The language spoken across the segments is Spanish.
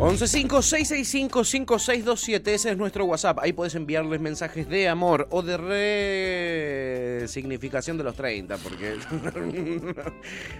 1156655627, ese es nuestro WhatsApp. Ahí puedes enviarles mensajes de amor o de resignificación de los 30, porque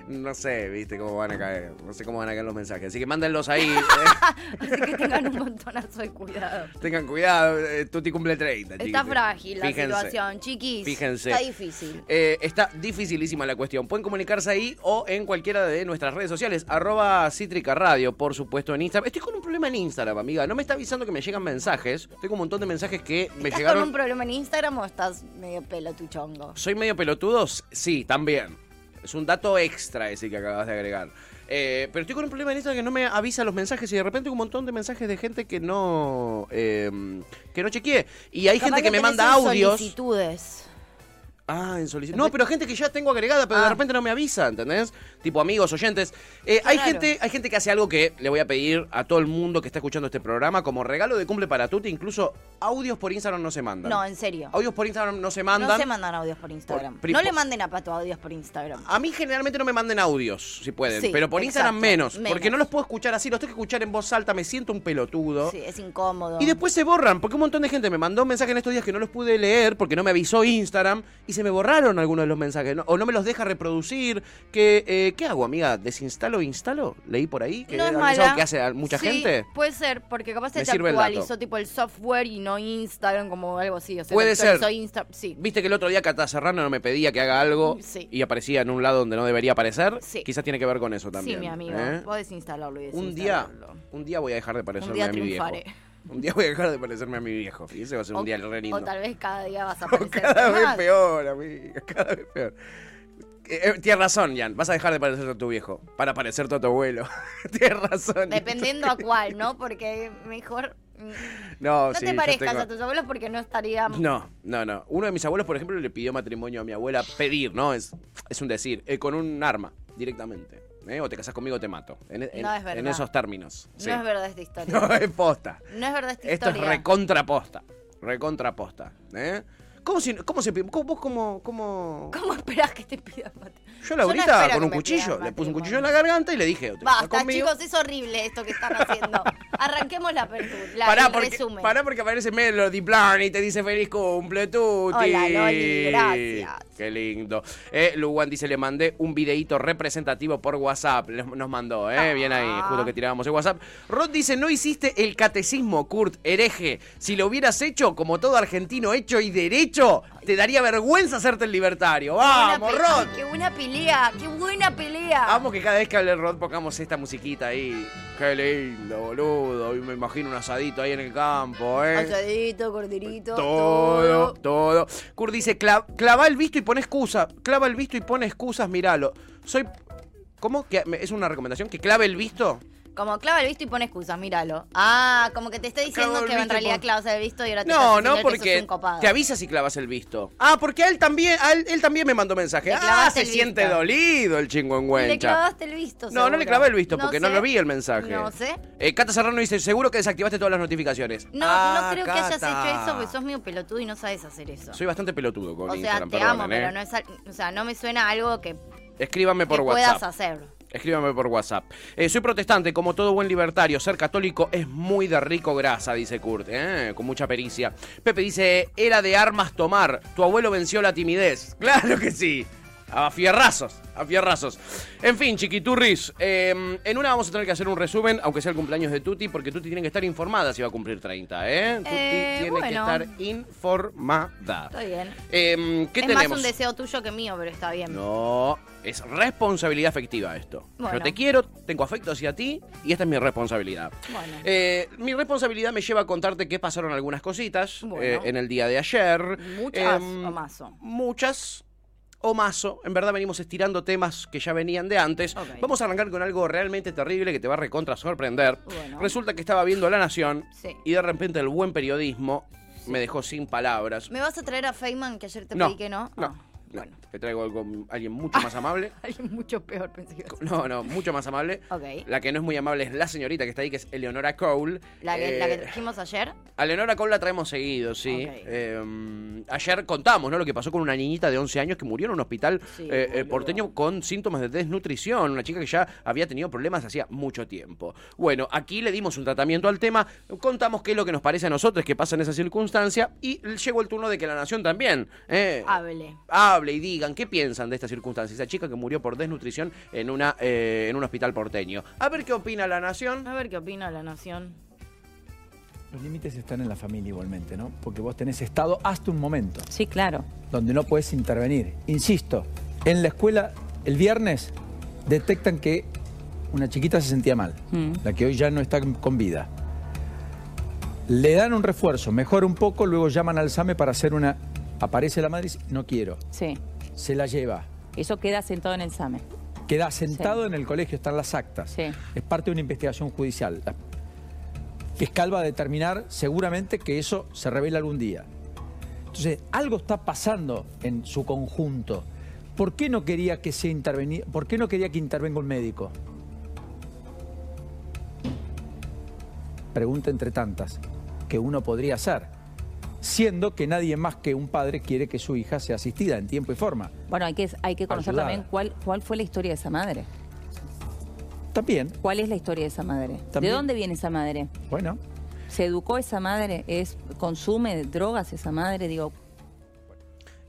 no sé, viste cómo van a caer. No sé cómo van a caer los mensajes. Así que mándenlos ahí. Así que tengan un montonazo de cuidado. Tengan cuidado, eh, Tuti cumple 30. Está chiquis. frágil la Fíjense. situación, chiquis. Fíjense. Está difícil. Eh, está dificilísima la cuestión. Pueden comunicarse ahí o en cualquiera de nuestras redes sociales. Arroba Cítrica Radio, por supuesto, en Instagram. Estoy con un problema en Instagram, amiga. No me está avisando que me llegan mensajes. Tengo un montón de mensajes que me ¿Estás llegaron. con un problema en Instagram o estás medio pelo tu chongo? ¿Soy medio pelotudo? Sí, también. Es un dato extra ese que acabas de agregar. Eh, pero estoy con un problema en Instagram que no me avisa los mensajes y de repente un montón de mensajes de gente que no eh, que no chequeé. Y hay Capaz gente que, me manda audios. solicitudes. Ah, en solicitud. No, pero gente que ya tengo agregada, pero de Ah. repente no me avisa, ¿entendés? Tipo amigos, oyentes. Eh, hay, Claro. gente, hay gente que hace algo que le voy a pedir a todo el mundo que está escuchando este programa como regalo de cumple para Tuti. Incluso audios por Instagram no se mandan. No, en serio. Audios por Instagram no se mandan. No se mandan audios por Instagram. Por- no le manden a Pato audios por Instagram. A mí generalmente no me manden audios, si pueden, Sí, pero por Instagram menos, menos. porque no los puedo escuchar así, los tengo que escuchar en voz alta, me siento un pelotudo. Sí, es incómodo. Y después se borran, porque un montón de gente me mandó un mensaje en estos días que no los pude leer porque no me avisó Instagram y se me borraron algunos de los mensajes, ¿no? o no me los deja reproducir. Que, eh, ¿Qué hago, amiga? ¿Desinstalo o instalo? Leí por ahí que no es es mala. algo que hace mucha Sí, gente. Puede ser, porque capaz se actualizó tipo el software y no Instagram, como algo así. O sea, Puede ser. Insta- sí. Viste que el otro día Cata Serrano no me pedía que haga algo Sí. y aparecía en un lado donde no debería aparecer. Sí. Quizás tiene que ver con eso también. Sí, mi amigo. ¿eh? Podés instalarlo y Un día, desinstalarlo. un día voy a dejar de parecerme día a mi viejo. Un día voy a dejar de parecerme a mi viejo. Y ese va a ser un O- día re lindo. O tal vez cada día vas a O aparecer cada vez más. peor, amiga. Cada vez peor. Eh, eh, tienes razón, Jan. Vas a dejar de parecerte a tu viejo para parecerte a tu abuelo. tienes razón. Dependiendo a cuál, ¿no? Porque mejor mm, No, no sí, te parezcas tengo- a tus abuelos porque no estaría... No, no, no. Uno de mis abuelos, por ejemplo, le pidió matrimonio a mi abuela. Pedir, ¿no? Es, es un decir. eh, con un arma, directamente. ¿Eh? O te casas conmigo o te mato. En, en- No, es verdad. en esos términos. No sí. es verdad esta historia. No, es posta. No es verdad esta Esto historia. es recontraposta. Recontraposta. ¿eh? ¿Cómo, si, cómo se pide? ¿Cómo, vos cómo, cómo... ¿Cómo esperás que te pidan matrimonio? Yo la no ahorita espero con un cuchillo, le puse un cuchillo en la garganta y le dije, ¿te casas Basta, conmigo? chicos, es horrible esto que están haciendo. Arranquemos la apertura, la, Pará el porque, resumen. pará porque aparece Melody Plan y te dice feliz cumple, Tuti. Hola, Loli, gracias. Qué lindo. Eh, Luwan dice, le mandé un videíto representativo por WhatsApp. Nos mandó, ¿eh? Bien ahí, Ah. justo que tirábamos el WhatsApp. Rod dice, no hiciste el catecismo, Kurt, hereje. Si lo hubieras hecho, como todo argentino hecho y derecho, te daría vergüenza hacerte el libertario. ¡Vamos, Rod! Qué buena pelea, qué buena pelea. Vamos que cada vez que hable Rod pongamos esta musiquita ahí. Qué lindo, boludo. Y me imagino un asadito ahí en el campo, ¿eh? Asadito, corderito, Todo, todo. Kurt dice, "Cla- clava el visto y pone excusa. Clava el visto y pone excusas, míralo. Soy... ¿Cómo? ¿Que me- ¿Es una recomendación? ¿Que clave el visto? Como clava el visto y pone excusas, míralo. Ah, como que te está diciendo Clavo el que en visto y realidad pon- clavas el visto y ahora te No, estás no, diciendo que sos porque un copado. te avisa si clavas el visto. Ah, porque a él también, a él, él también me mandó mensaje. Le Ah, clavaste se el siente visto. dolido el Le chingüengüencha. clavaste el visto, No, no le clavé el visto porque no, sé. lo vi el mensaje. No sé. Eh, Cata Serrano dice, seguro que desactivaste todas las notificaciones. No, Ah, no creo que hayas Cata. hecho eso porque sos medio pelotudo y no sabes hacer eso. Soy bastante pelotudo con o sea, Instagram, te perdonen, amo, ¿eh? pero no es, al- o sea, no me suena algo que, Escríbanme por que WhatsApp. puedas hacer. Escríbame por WhatsApp. Eh, soy protestante, como todo buen libertario. Ser católico es muy de rico grasa, dice Kurt, ¿eh? con mucha pericia. Pepe dice, era de armas tomar. Tu abuelo venció la timidez. Claro que sí. A fierrazos, a fierrazos. En fin, chiquiturris, eh, en una vamos a tener que hacer un resumen, aunque sea el cumpleaños de Tuti, porque Tuti tiene que estar informada si va a cumplir 30, ¿eh? Tuti Eh, tiene que estar informada. Está bien. Eh, ¿Qué es tenemos? más un deseo tuyo que mío, pero está bien. No, es responsabilidad afectiva esto. Bueno. Yo te quiero, tengo afecto hacia ti y esta es mi responsabilidad. Bueno. Eh, mi responsabilidad me lleva a contarte que pasaron algunas cositas Bueno. eh, en el día de ayer. Muchas Em, o. Muchas o mazo. En verdad venimos estirando temas que ya venían de antes. Vamos a arrancar con algo realmente terrible que te va a recontra sorprender. Bueno. Resulta que estaba viendo La Nación Sí. y de repente el buen periodismo me dejó sin palabras. ¿Me vas a traer a Feynman que ayer te No, pedí que no? no. Ah, Bueno. Te traigo algo, alguien mucho más amable. Alguien mucho peor, pensé que. No, no, mucho más amable. La que no es muy amable es la señorita que está ahí, que es Eleonora Cole. La que, la que Eh, trajimos ayer. a Eleonora Cole la traemos seguido, sí. Eh, ayer contamos, ¿no? Lo que pasó con una niñita de 11 años que murió en un hospital Sí, eh, eh, porteño con síntomas de desnutrición. Una chica que ya había tenido problemas hacía mucho tiempo. Bueno, aquí le dimos un tratamiento al tema, contamos qué es lo que nos parece a nosotros que pasa en esa circunstancia y llegó el turno de que la nación también eh, Hable. hable y digan qué piensan de esta circunstancia. Esa chica que murió por desnutrición en, una, eh, en un hospital porteño. A ver qué opina la nación. A ver qué opina la nación. Los límites están en la familia igualmente, ¿no? Porque vos tenés estado hasta un momento Sí, claro. donde no podés intervenir. Insisto, en la escuela el viernes detectan que una chiquita se sentía mal, Mm. la que hoy ya no está con vida. Le dan un refuerzo, mejora un poco, luego llaman al SAME para hacer una... Aparece la madre y dice, no quiero, Sí. Se la lleva. Eso queda sentado en el SAME. Queda sentado en el colegio, están las actas. Sí. Es parte de una investigación judicial. La fiscal va a determinar seguramente que eso se revela algún día. Entonces, algo está pasando en su conjunto. ¿Por qué no quería que se intervenía? ¿Por qué no quería que intervenga un médico? Pregunta entre tantas que uno podría hacer, siendo que nadie más que un padre quiere que su hija sea asistida en tiempo y forma. Bueno, hay que, hay que conocer Ayudada. también cuál, cuál fue la historia de esa madre. También, ¿Cuál es la historia de esa madre? También. ¿De dónde viene esa madre? bueno, ¿Se educó esa madre? ¿Es consume drogas esa madre? Digo,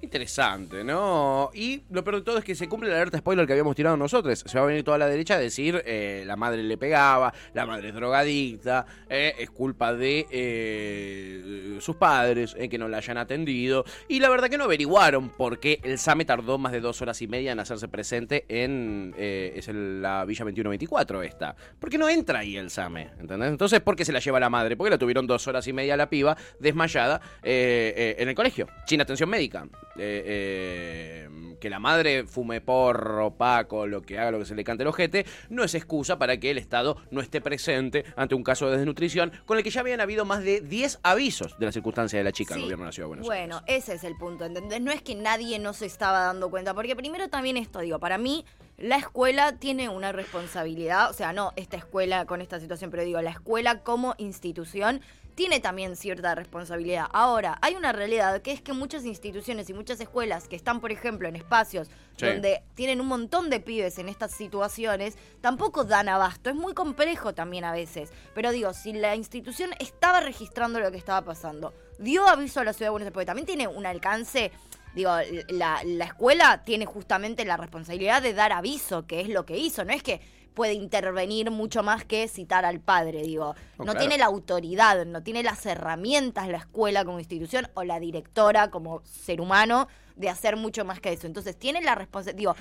Interesante, ¿no? Y lo peor de todo es que se cumple la alerta spoiler que habíamos tirado nosotros. Se va a venir toda la derecha a decir eh, la madre le pegaba, la madre es drogadicta, eh, es culpa de eh, sus padres eh, que no la hayan atendido. Y la verdad que no averiguaron por qué el SAME tardó más de dos horas y media en hacerse presente en eh, es el- la Villa 2124 esta. ¿Por qué no entra ahí el SAME? ¿Entendés? Entonces, ¿por qué se la lleva la madre? Porque la tuvieron dos horas y media la piba desmayada en el colegio, sin atención médica. Eh, eh, que la madre fume porro, paco, lo que haga, lo que se le cante el ojete, no es excusa para que el Estado no esté presente ante un caso de desnutrición con el que ya habían habido más de 10 avisos de la circunstancia de la chica del Sí. gobierno de la Ciudad de Buenos bueno, Aires. ese es el punto, ¿entendés? No es que nadie no se estaba dando cuenta, porque primero también esto, digo, para mí la escuela tiene una responsabilidad, o sea, no esta escuela con esta situación, pero digo, la escuela como institución tiene también cierta responsabilidad. Ahora, hay una realidad que es que muchas instituciones y muchas escuelas que están, por ejemplo, en espacios Sí. donde tienen un montón de pibes en estas situaciones, tampoco dan abasto. Es muy complejo también a veces. Pero digo, si la institución estaba registrando lo que estaba pasando, dio aviso a la ciudad de Buenos Aires, porque también tiene un alcance. Digo, la, la escuela tiene justamente la responsabilidad de dar aviso, que es lo que hizo. No es que puede intervenir mucho más que citar al padre, digo. No, No, claro. tiene la autoridad, no tiene las herramientas la escuela como institución o la directora como ser humano de hacer mucho más que eso. Entonces, tiene la responsabilidad, digo,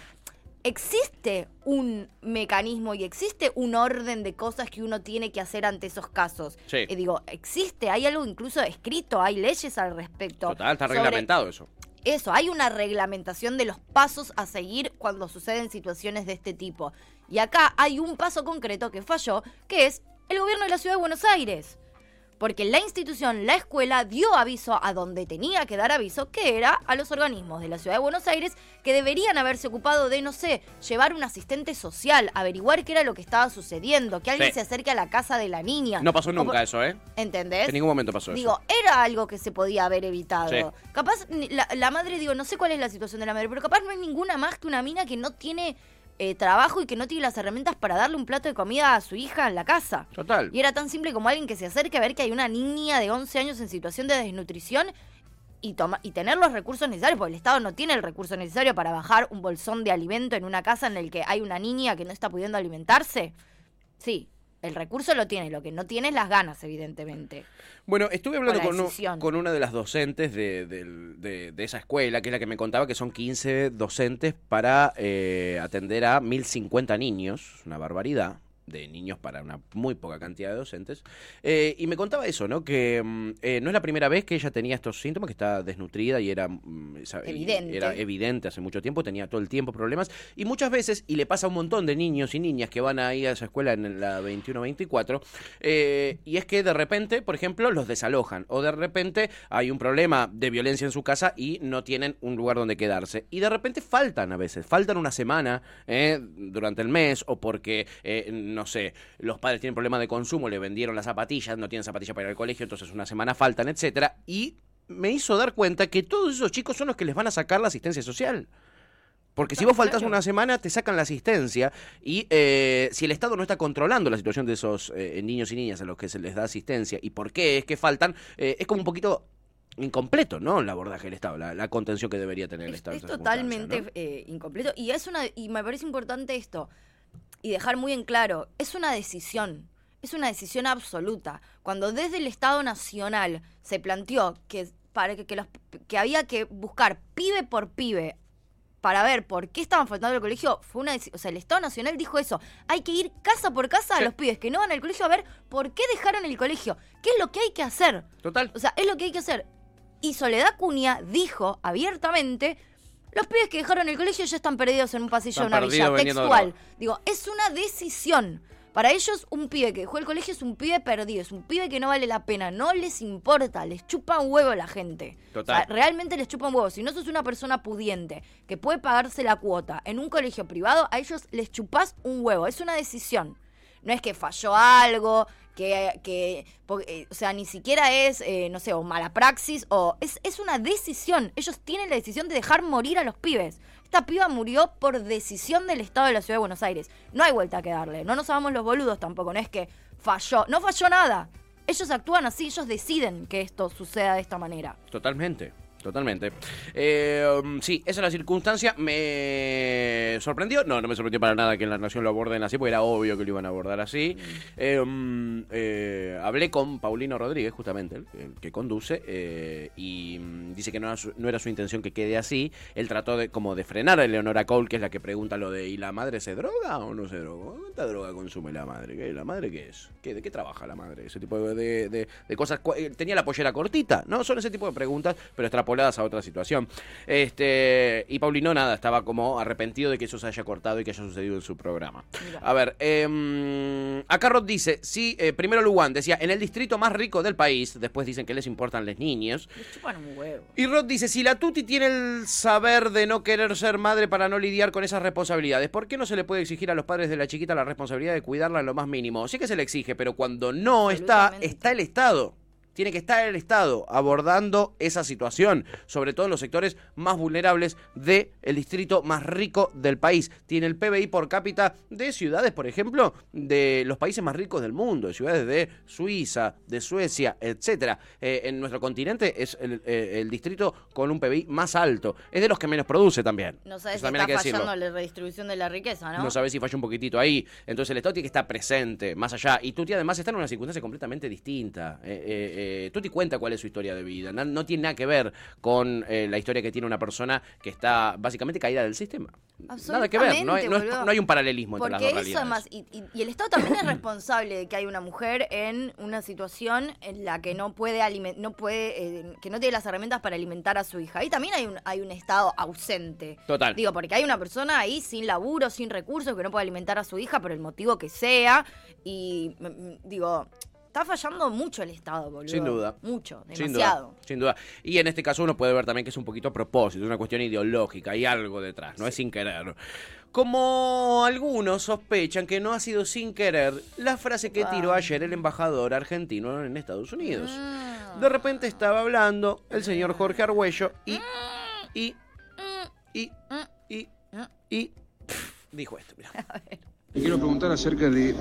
existe un mecanismo y existe un orden de cosas que uno tiene que hacer ante esos casos. Sí. Eh, digo, existe, hay algo incluso escrito, hay leyes al respecto. Total, está reglamentado eso. Eso, hay una reglamentación de los pasos a seguir cuando suceden situaciones de este tipo. Y acá hay un paso concreto que falló, que es el gobierno de la ciudad de Buenos Aires. Porque la institución, la escuela, dio aviso a donde tenía que dar aviso, que era a los organismos de la ciudad de Buenos Aires, que deberían haberse ocupado de, no sé, llevar un asistente social, averiguar qué era lo que estaba sucediendo, que alguien Sí. se acerque a la casa de la niña. No pasó O nunca por- eso, ¿eh? ¿Entendés? En ningún momento pasó Digo, eso. era algo que se podía haber evitado. Sí. Capaz, ni- la, la madre, digo, no sé cuál es la situación de la madre, pero capaz no hay ninguna más que una mina que no tiene eh, trabajo y que no tiene las herramientas para darle un plato de comida a su hija en la casa. Total. Y era tan simple como alguien que se acerque a ver que hay una niña de 11 años en situación de desnutrición y, toma, y tener los recursos necesarios, porque el Estado no tiene el recurso necesario para bajar un bolsón de alimento en una casa en el que hay una niña que no está pudiendo alimentarse. Sí, el recurso lo tiene, lo que no tiene es las ganas, evidentemente. Bueno, estuve hablando Con un- una de las docentes de- de esa escuela, que es la que me contaba que son 15 docentes para eh, atender a 1050 niños, una barbaridad. De niños para una muy poca cantidad de docentes. Eh, y me contaba eso, ¿no? Que mm, eh, no es la primera vez que ella tenía estos síntomas, que está desnutrida y era, mm, Evidente. era evidente hace mucho tiempo, tenía todo el tiempo problemas. Y muchas veces, y le pasa a un montón de niños y niñas que van ahí a esa escuela en la 21-24, eh, y es que de repente, por ejemplo, los desalojan. O de repente hay un problema de violencia en su casa y no tienen un lugar donde quedarse. Y de repente faltan a veces, faltan una semana eh, durante el mes, o porque, eh, no sé, los padres tienen problemas de consumo, le vendieron las zapatillas, no tienen zapatillas para ir al colegio, entonces una semana faltan, etcétera. Y me hizo dar cuenta que todos esos chicos son los que les van a sacar la asistencia social. Porque si vos faltás una semana, te sacan la asistencia y eh, si el Estado no está controlando la situación de esos eh, niños y niñas a los que se les da asistencia y por qué es que faltan, eh, es como un poquito incompleto, ¿no? El abordaje del Estado, la, la contención que debería tener el Es, Estado. es totalmente eh, incompleto. Y es una y me parece importante esto. Y dejar muy en claro, es una decisión. Es una decisión absoluta. Cuando desde el Estado Nacional se planteó que para que, que los que había que buscar pibe por pibe para ver por qué estaban faltando al colegio, fue una o sea, el Estado Nacional dijo eso. Hay que ir casa por casa a los pibes que no van al colegio a ver por qué dejaron el colegio. ¿Qué es lo que hay que hacer? Total. O sea, es lo que hay que hacer. Y Soledad Cunha dijo abiertamente, los pibes que dejaron el colegio ya están perdidos en un pasillo de una villa. Textual. Digo, es una decisión. Para ellos, un pibe que dejó el colegio es un pibe perdido, es un pibe que no vale la pena, no les importa, les chupa un huevo la gente. Total. O sea, realmente les chupa un huevo. Si no sos una persona pudiente que puede pagarse la cuota en un colegio privado, a ellos les chupás un huevo. Es una decisión. No es que falló algo, que, que po- eh, o sea, ni siquiera es, eh, no sé, o mala praxis, o es, es una decisión. Ellos tienen la decisión de dejar morir a los pibes. Esta piba murió por decisión del Estado de la Ciudad de Buenos Aires. No hay vuelta que darle. No nos hagamos los boludos tampoco. No es que falló. No falló nada. Ellos actúan así, ellos deciden que esto suceda de esta manera. Totalmente, totalmente. Eh, um, sí, esa es la circunstancia. Me sorprendió. No, no me sorprendió para nada que en la Nación lo aborden así, porque era obvio que lo iban a abordar así. Eh, um, eh, hablé con Paulino Rodríguez, justamente, el, el que conduce, y mm, dice que no era, su, no era su intención que quede así. Él trató de como de frenar a Eleonora Cole, que es la que pregunta lo de ¿y la madre se droga o no se droga? ¿Cuánta droga consume la madre? ¿Qué, ¿La madre qué es? ¿Qué, ¿De qué trabaja la madre? Ese tipo de, de- de- de cosas. Tenía la pollera cortita, ¿no? Son ese tipo de preguntas, pero extrapoladas a otra situación. Este Y Paulino, nada, estaba como arrepentido de que eso se haya cortado y que haya sucedido en su programa. A ver, eh, acá Rod dice, sí, eh, primero Luan decía, en el distrito más rico del país, después dicen que les importan las niños. Les chupan un huevo. Y Rod dice, si la Tuti tiene el saber de no querer ser madre para no lidiar con esas responsabilidades, ¿por qué no se le puede exigir a los padres de la chiquita la responsabilidad de cuidarla en lo más mínimo? Sí que se le exige, pero cuando no está, está el Estado. Tiene que estar el Estado abordando esa situación, sobre todo en los sectores más vulnerables del distrito más rico del país. Tiene el PBI por cápita de ciudades, por ejemplo, de los países más ricos del mundo, de ciudades de Suiza, de Suecia, etcétera. Eh, en nuestro continente es el, eh, el distrito con un PBI más alto. Es de los que menos produce también. No sabes si está fallando la redistribución de la riqueza, ¿no? No sabes si falla un poquitito ahí. Entonces el Estado tiene que estar presente, más allá. Y Tuti además está en una circunstancia completamente distinta. Eh, eh, Tuti cuenta cuál es su historia de vida. No, no tiene nada que ver con eh, la historia que tiene una persona que está básicamente caída del sistema. Nada que ver. No hay, no es- boludo. no hay un paralelismo entre Porque las dos eso realidades. además, y, y- y el Estado también es responsable de que hay una mujer en una situación en la que no puede no puede, eh, que no tiene las herramientas para alimentar a su hija. Ahí también hay un, hay un Estado ausente. Total. Digo, porque hay una persona ahí sin laburo, sin recursos, que no puede alimentar a su hija por el motivo que sea. Y mm, mm, digo, está fallando mucho el Estado, boludo. Sin duda. Mucho, Sin demasiado. duda, sin duda. Y en este caso uno puede ver también que es un poquito a propósito, es una cuestión ideológica, hay algo detrás, no es sin querer. Como algunos sospechan que no ha sido sin querer la frase que tiró ayer el embajador argentino en Estados Unidos. Ah. De repente estaba hablando el señor Jorge Argüello y. y. y. y. y. pff, dijo esto, mira. Le quiero preguntar acerca de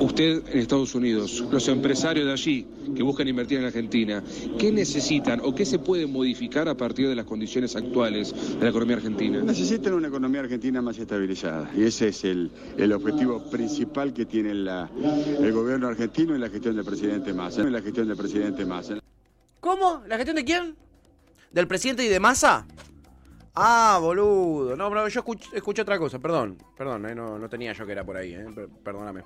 usted en Estados Unidos, los empresarios de allí que buscan invertir en Argentina, ¿qué necesitan o qué se puede modificar a partir de las condiciones actuales de la economía argentina? Necesitan una economía argentina más estabilizada y ese es el, el objetivo principal que tiene la- el gobierno argentino y la gestión del presidente Massa. En la gestión del presidente Massa. ¿Cómo? ¿La gestión de quién? ¿Del presidente y de Massa? Ah, boludo. No, no, yo escucho, escucho otra cosa, perdón. Perdón, eh, no, no tenía yo que era por ahí, eh, per- perdóname.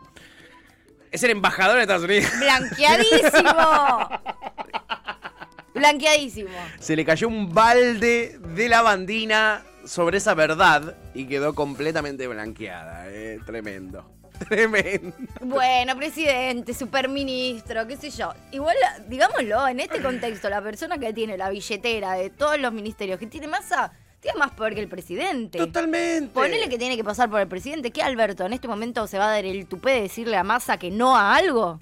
Es el embajador de Estados Unidos. ¡Blanqueadísimo! Blanqueadísimo. Se le cayó un balde de lavandina sobre esa verdad y quedó completamente blanqueada. Eh. Tremendo. Tremendo. Bueno, presidente, superministro, qué sé yo. Igual, digámoslo, en este contexto, la persona que tiene la billetera de todos los ministerios, que tiene masa, más poder que el presidente. Totalmente. Ponele que tiene que pasar por el presidente. ¿Qué Alberto en este momento se va a dar el tupé de decirle a Massa que no a algo?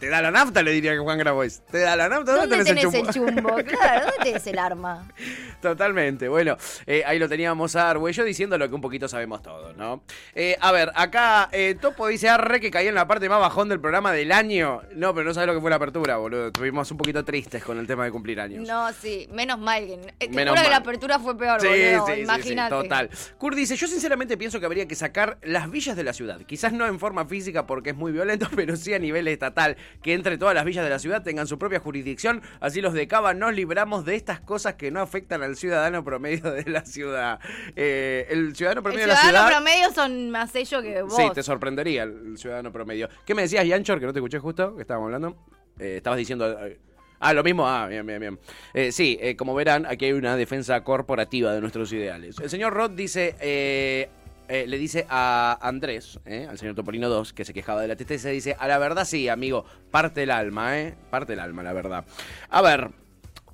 Te da la nafta, le diría que Juan Grabois. Te da la nafta. ¿Dónde, ¿Dónde tenés el chumbo? chumbo? Claro, ¿dónde tenés el arma? Totalmente. Bueno, eh, ahí lo teníamos a Arguello diciendo lo que un poquito sabemos todos, ¿no? Eh, a ver, acá eh, Topo dice Arre que caía en la parte más bajón del programa del año. No, pero no sabes lo que fue la apertura, boludo. Estuvimos un poquito tristes con el tema de cumplir años. No, sí, menos mal. que- eh, Te Menos juro que la mal. apertura fue peor, Sí, boludo. sí, sí, total. Kurt dice, yo sinceramente pienso que habría que sacar las villas de la ciudad. Quizás no en forma física porque es muy violento, pero sí a nivel estatal. Que entre todas las villas de la ciudad tengan su propia jurisdicción. Así los de Cava nos libramos de estas cosas que no afectan al ciudadano promedio de la ciudad. Eh, el ciudadano El promedio de la ciudadano ciudad... promedio son más ellos que vos. Sí, te sorprendería el, el ciudadano promedio. ¿Qué me decías, Yanchor, que no te escuché justo? que estábamos hablando? Eh, estabas diciendo... eh, Ah, lo mismo. Ah, bien, bien, bien. Eh, sí, eh, como verán, aquí hay una defensa corporativa de nuestros ideales. El señor Roth dice... eh, eh, le dice a Andrés, eh, al señor Topolino 2, que se quejaba de la TTC, dice, a la verdad sí, amigo, parte el alma, ¿eh? Parte el alma, la verdad. A ver,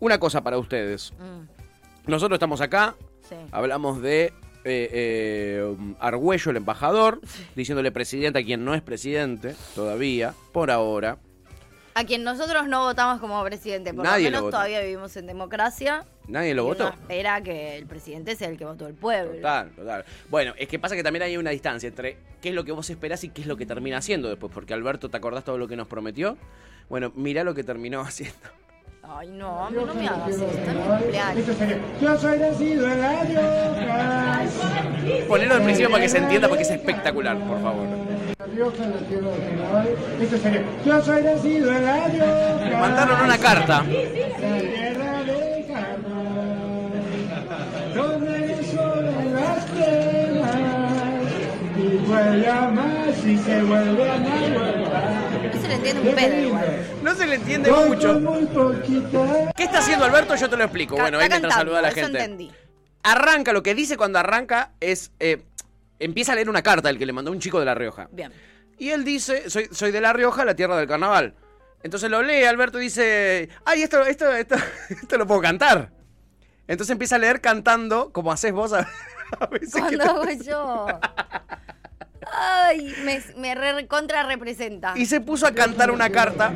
una cosa para ustedes. Mm, Nosotros estamos acá, sí. Hablamos de eh, eh, Argüello, el embajador, diciéndole presidente a quien no es presidente todavía, por ahora. A quien nosotros no votamos como presidente, por Nadie lo menos todavía vivimos en democracia. Nadie lo y votó. uno espera que el presidente sea el que votó el pueblo. Total, total. Bueno, es que pasa que también hay una distancia entre qué es lo que vos esperás y qué es lo que termina haciendo después. Porque Alberto, ¿te acordás todo lo que nos prometió? Bueno, mirá lo que terminó haciendo. Ay, no, a mí no me hagas esto, es mi cumpleaños. Yo soy nacido en la Rioja. Ponelo al principio para que se entienda, porque es espectacular, por favor. Sería. Yo soy nacido en la Rioja. Mandaron una carta. La tierra del vuelve a más y se vuelve a más. No se le entiende un pedo igual. No se le entiende mucho. ¿Qué está haciendo Alberto? Yo te lo explico. Ca- Bueno, está él mientras cantando, saluda a la eso gente. entendí. Arranca, lo que dice cuando arranca es. eh, empieza a leer una carta el que le mandó un chico de La Rioja. Bien. Y él dice: Soy, soy de La Rioja, la tierra del carnaval. Entonces lo lee Alberto y dice: Ay, esto, esto, esto, esto lo puedo cantar. Entonces empieza a leer cantando, como haces vos a, a veces. que Cuando te- hago yo. Ay, me, me re, contra representa. Y se puso a cantar una carta.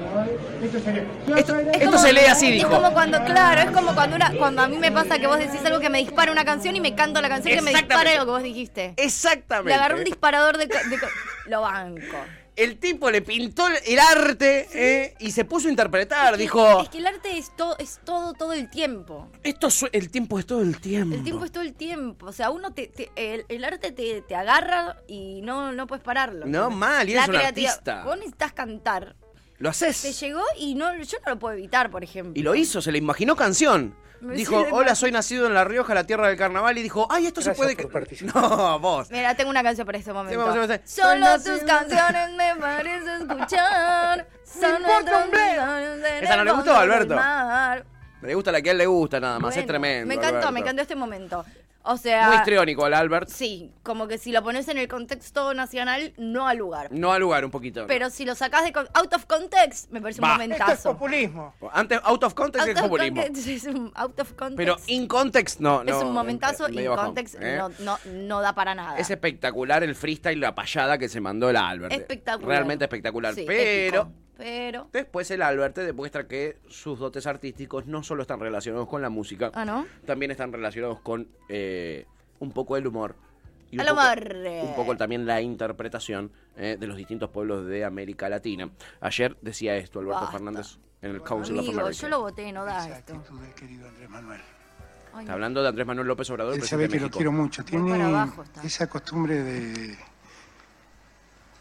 Esto se lee así, dijo. Es como cuando, claro, es como cuando una, cuando a mí me pasa que vos decís algo que me dispara una canción y me canto la canción que me dispara lo que vos dijiste. Exactamente. Le agarré un disparador de, de lo banco. El tipo le pintó el arte eh, y se puso a interpretar. Dijo: Es que el arte es todo, es todo, todo el tiempo. Esto el tiempo es todo el tiempo. El tiempo es todo el tiempo. O sea, uno te, te- el, el arte te, te agarra y no, no puedes pararlo. No, mal, y eres un artista. Vos necesitas cantar. Lo Te haces. llegó y no, yo no lo puedo evitar, por ejemplo. Y lo hizo, se le imaginó canción. Me Dijo, hola, soy nacido en La Rioja, la tierra del carnaval. Y dijo, ay, esto se puede... No, vos. Mira, tengo una canción para este momento. vamos, vamos, vamos. Solo tus canciones me parece escuchar. Son Esa no le gustó, Alberto. Le gusta la que a él le gusta, nada más. es tremendo. Me encantó, Alberto. me encantó este momento. O sea. Muy histriónico el Albert. Sí, como que si lo pones en el contexto nacional, no al lugar. No al lugar un poquito. Pero si lo sacás de out of context, me parece un momentazo. populismo. Antes, out of context Out es of populismo. context es un out of context. Pero in context, no. es no, un momentazo in bajón, context ¿eh? no, no, no da para nada. Es espectacular el freestyle, la payada que se mandó el Albert. Espectacular. Realmente espectacular. Sí, pero... épico. Pero. Después el Albert te demuestra que sus dotes artísticos no solo están relacionados con la música, Ah, ¿no? también están relacionados con eh, un poco el humor. Y un El poco- humor. Un poco también la interpretación eh, de los distintos pueblos de América Latina. Ayer decía esto Alberto Basta. Fernández en el Council of Amigo, America. yo lo voté, no da Esa esto. actitud del querido Andrés Manuel. Ay, Está no. hablando de Andrés Manuel López Obrador, Él sabe que lo quiero mucho. Tiene abajo, esa costumbre de,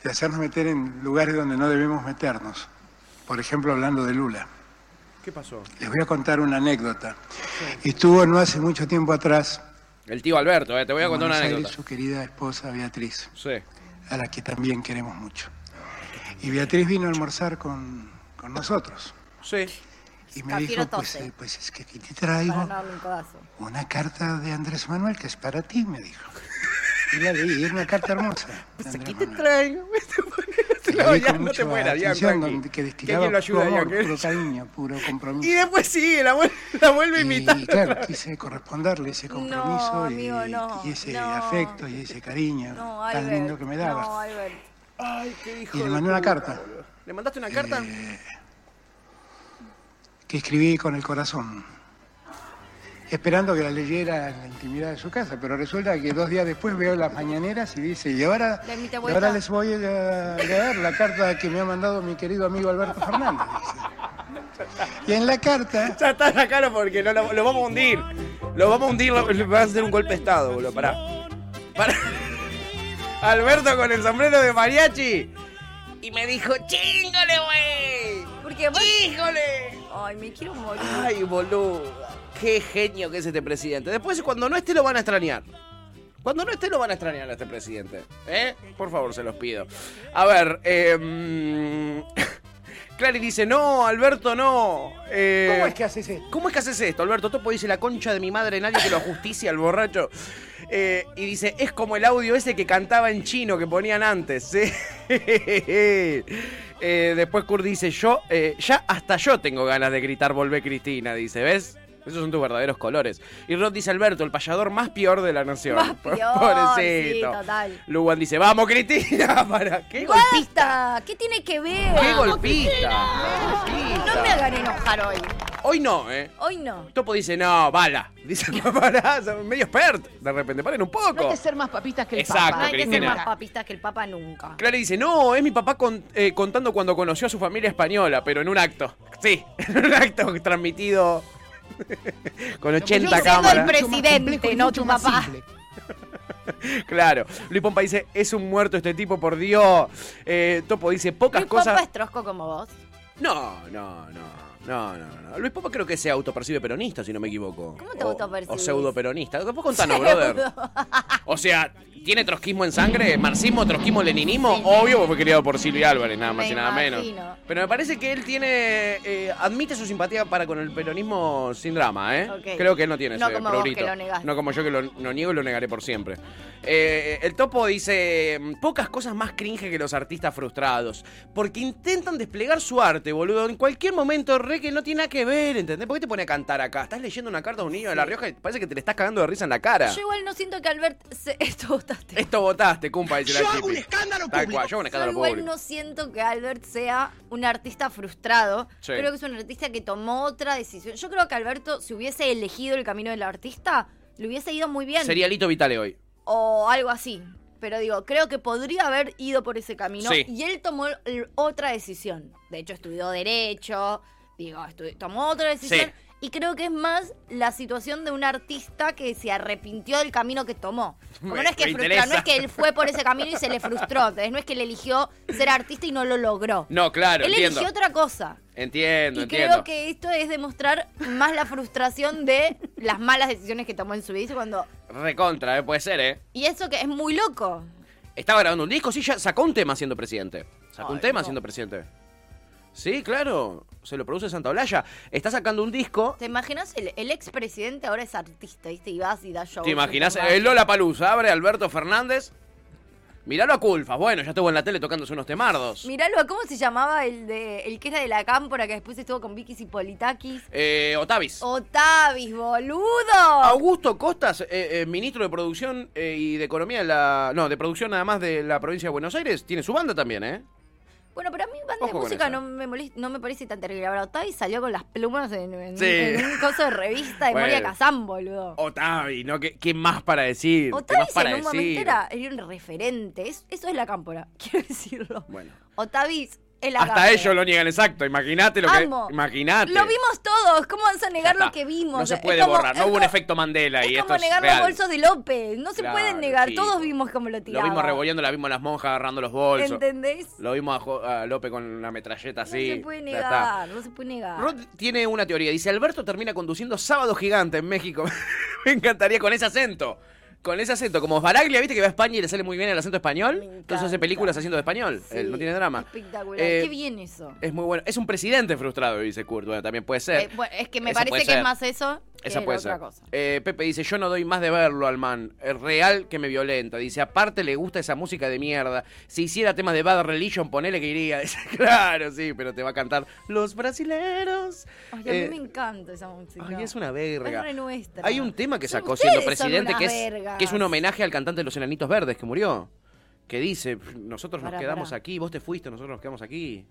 de hacernos meter en lugares donde no debemos meternos. Por ejemplo, hablando de Lula. ¿Qué pasó? Les voy a contar una anécdota. Estuvo no hace mucho tiempo atrás El tío Alberto, eh, te voy a contar una Aires, anécdota. su querida esposa Beatriz, Sí. a la que también queremos mucho. Y Beatriz vino a almorzar con, con nosotros. Sí. Y me dijo, pues, eh, pues es que aquí te traigo no una carta de Andrés Manuel que es para ti, me dijo. Y la leí, era una carta hermosa. de Andrés Manuel. traigo. Ya no te mueras, ya, tranqui. que destilaba lo ayude, puro amor, puro cariño, puro compromiso. Y después sigue, la vuelve, la vuelve a imitar. Y claro, quise corresponderle ese compromiso No, y- amigo, no, y, ese no. afecto y ese cariño No, tan Albert. lindo que me daba. No, Albert. Ay, qué hijo y le mandé una carta. ¿Le mandaste una carta? Eh, que escribí con el corazón, esperando que la leyera en la intimidad de su casa, pero resulta que dos días después veo las mañaneras y dice, y ahora, y ahora les voy a leer la carta que me ha mandado mi querido amigo Alberto Fernández. dice. Y en la carta Ya está, sacalo porque no, lo, lo vamos a hundir. Lo vamos a hundir, lo- le vas a hacer un golpe de estado, boludo. Pará. Pará. Alberto con el sombrero de mariachi. Y me dijo, chingole, güey. Porque vos- ¡Híjole! Ay, me quiero morir. Ay, boludo. Qué genio que es este presidente. Después, cuando no esté, lo van a extrañar. Cuando no esté, lo van a extrañar a este presidente. ¿Eh? Por favor, se los pido. A ver, eh. Clary dice, no, Alberto, no. Eh, ¿Cómo es que haces esto? ¿Cómo es que haces esto, Alberto? Topo dice, la concha de mi madre, nadie que lo justicia al borracho. Eh, y dice, es como el audio ese que cantaba en chino que ponían antes. Eh, después Kurt dice, yo, eh, ya hasta yo tengo ganas de gritar, volvé Cristina, dice, ¿ves? Esos son tus verdaderos colores. Y Rod dice, Alberto, el payador más peor de la nación. Más peor, Pobrecito. sí, total. Luwan dice, vamos Cristina, para. ¿Qué golpista? ¡Basta! ¿Qué tiene que ver? ¿Qué golpista? No me hagan enojar hoy. Hoy no, ¿eh? Hoy no. Topo dice, no, bala. Dice, pará, son medio expert. De repente, paren un poco. No hay que ser más papistas que el Exacto, No Papa. hay que ser Cristina. más papistas que el Papa nunca. Clara dice, no, es mi papá con- eh, contando cuando conoció a su familia española, pero en un acto. Sí, en un acto transmitido con 80 Diciendo el cámaras. presidente, no tu papá. Claro. Luis Pompa dice, es un muerto este tipo, por Dios. Eh, Topo dice, pocas Luis Pompa cosas... es trosco como vos. No, no, no. No, no, no. Luis Pompa creo que se autopercibe peronista, si no me equivoco. ¿Cómo te autopercibís? O pseudo peronista. Después contanos, brother. O sea, ¿tiene trotskismo en sangre? ¿Marxismo, trotskismo, leninismo? Obvio, porque fue criado por Silvia Álvarez, nada más Me y nada menos. imagino. Pero me parece que él tiene. eh, admite su simpatía para con el peronismo sin drama, ¿eh? Creo que él no tiene No ese como vos, que lo. No como yo que lo, lo niego y lo negaré por siempre. Eh, el topo dice: pocas cosas más cringe que los artistas frustrados. Porque intentan desplegar su arte, boludo. En cualquier momento, re que no tiene nada que ver, ¿entendés? ¿Por qué te pone a cantar acá? Estás leyendo una carta de un niño de La Rioja y parece que te le estás cagando de risa en la cara. Yo igual no siento que Albert se... Esto votaste. Esto votaste, cumpa, dice la Yo hago un escándalo Tal público. cual, yo hago un Yo escándalo igual público. no siento que Albert sea un artista frustrado. Sí. Creo que es un artista que tomó otra decisión. Yo creo que Alberto, si hubiese elegido el camino del artista, le hubiese ido muy bien. Sería Lito Vitale hoy. O algo así. Pero digo, creo que podría haber ido por ese camino. Sí. Y él tomó el- otra decisión. De hecho, estudió Derecho. Digo, tomó otra decisión. Sí. Y creo que es más la situación de un artista que se arrepintió del camino que tomó. Como Me- no es que me frustra, interesa. no es que él fue por ese camino y se le frustró. No es que él eligió ser artista y no lo logró. No, claro, él entiendo. eligió otra cosa. Entiendo, Y entiendo. creo que esto es demostrar más la frustración de las malas decisiones que tomó en su vida. Cuando, Recontra, eh, puede ser, ¿eh? y eso que es muy loco. Estaba grabando un disco, sí, ya sacó un tema siendo presidente. Sacó un tema no. siendo presidente. Sí, claro. Se lo produce Santa Olalla. Está sacando un disco. ¿Te imaginas? El, el expresidente ahora es artista, ¿viste? Y vas y das shows. ¿Te imaginas? El Lola Palusa abre Alberto Fernández. Miralo a Culfas. Bueno, ya estuvo en la tele tocándose unos temardos. Miralo, ¿cómo se llamaba el de el que era de la cámpora que después estuvo con Vicky Politakis? Eh, Otavis. Otavis, boludo. Augusto Costas, eh, eh, ministro de Producción eh, y de Economía de la. No, de Producción nada más de la provincia de Buenos Aires, tiene su banda también, ¿eh? Bueno, pero a mí banda de Ojo música no me, molest- no me parece tan terrible. Ahora, Otavis salió con las plumas en, en- Sí. en un coso de revista de Bueno. Moria Kazán, boludo. Otavi, ¿no? ¿Qué, qué más para decir? ¿Qué más Otavis para en un decir? momento era, era un referente. Es- eso es la cámpora, quiero decirlo. Bueno. Otavis el Hasta ellos lo niegan, exacto. Imagínate lo que. Amo. Imagínate. Lo vimos todos. ¿Cómo vas a negar lo que vimos? No se puede como- borrar. No hubo un efecto Mandela y Es esto como es negar real. los bolsos de López. No se Claro, pueden negar. sí. Todos vimos cómo lo Lo tiraban. vimos rebolleando, la vimos a las monjas agarrando los bolsos. ¿Entendés? Lo vimos a, a Lope con una metralleta No así. se puede negar. No se puede negar. Rod tiene una teoría. Dice, Alberto termina conduciendo Sábado Gigante en México. Me encantaría con ese acento. Con ese acento. Como Baraglia, ¿viste que va a España y le sale muy bien el acento español? Entonces hace películas haciendo de español. Sí, Él no tiene drama. Espectacular. Eh, Qué bien eso. Es muy bueno. Es un presidente frustrado, dice Kurt. Bueno, también puede ser. Eh, bueno, es que me Esa parece que ser. es más eso que Esa puede otra ser. cosa. Eh, Pepe dice, yo no doy más de verlo al man. Es real que me violenta. Dice, aparte le gusta esa música de mierda. Si hiciera temas de Bad Religion, ponele que iría. Dice, claro, sí, pero te va a cantar Los Brasileros. Ay, a mí Eh, me encanta esa música. Ay, es una verga. Es re nuestra. Hay un tema que sacó siendo presidente que es, que es un homenaje al cantante de los Enanitos Verdes que murió. Que dice, nosotros nos quedamos pará. aquí, vos te fuiste, nosotros nos quedamos aquí.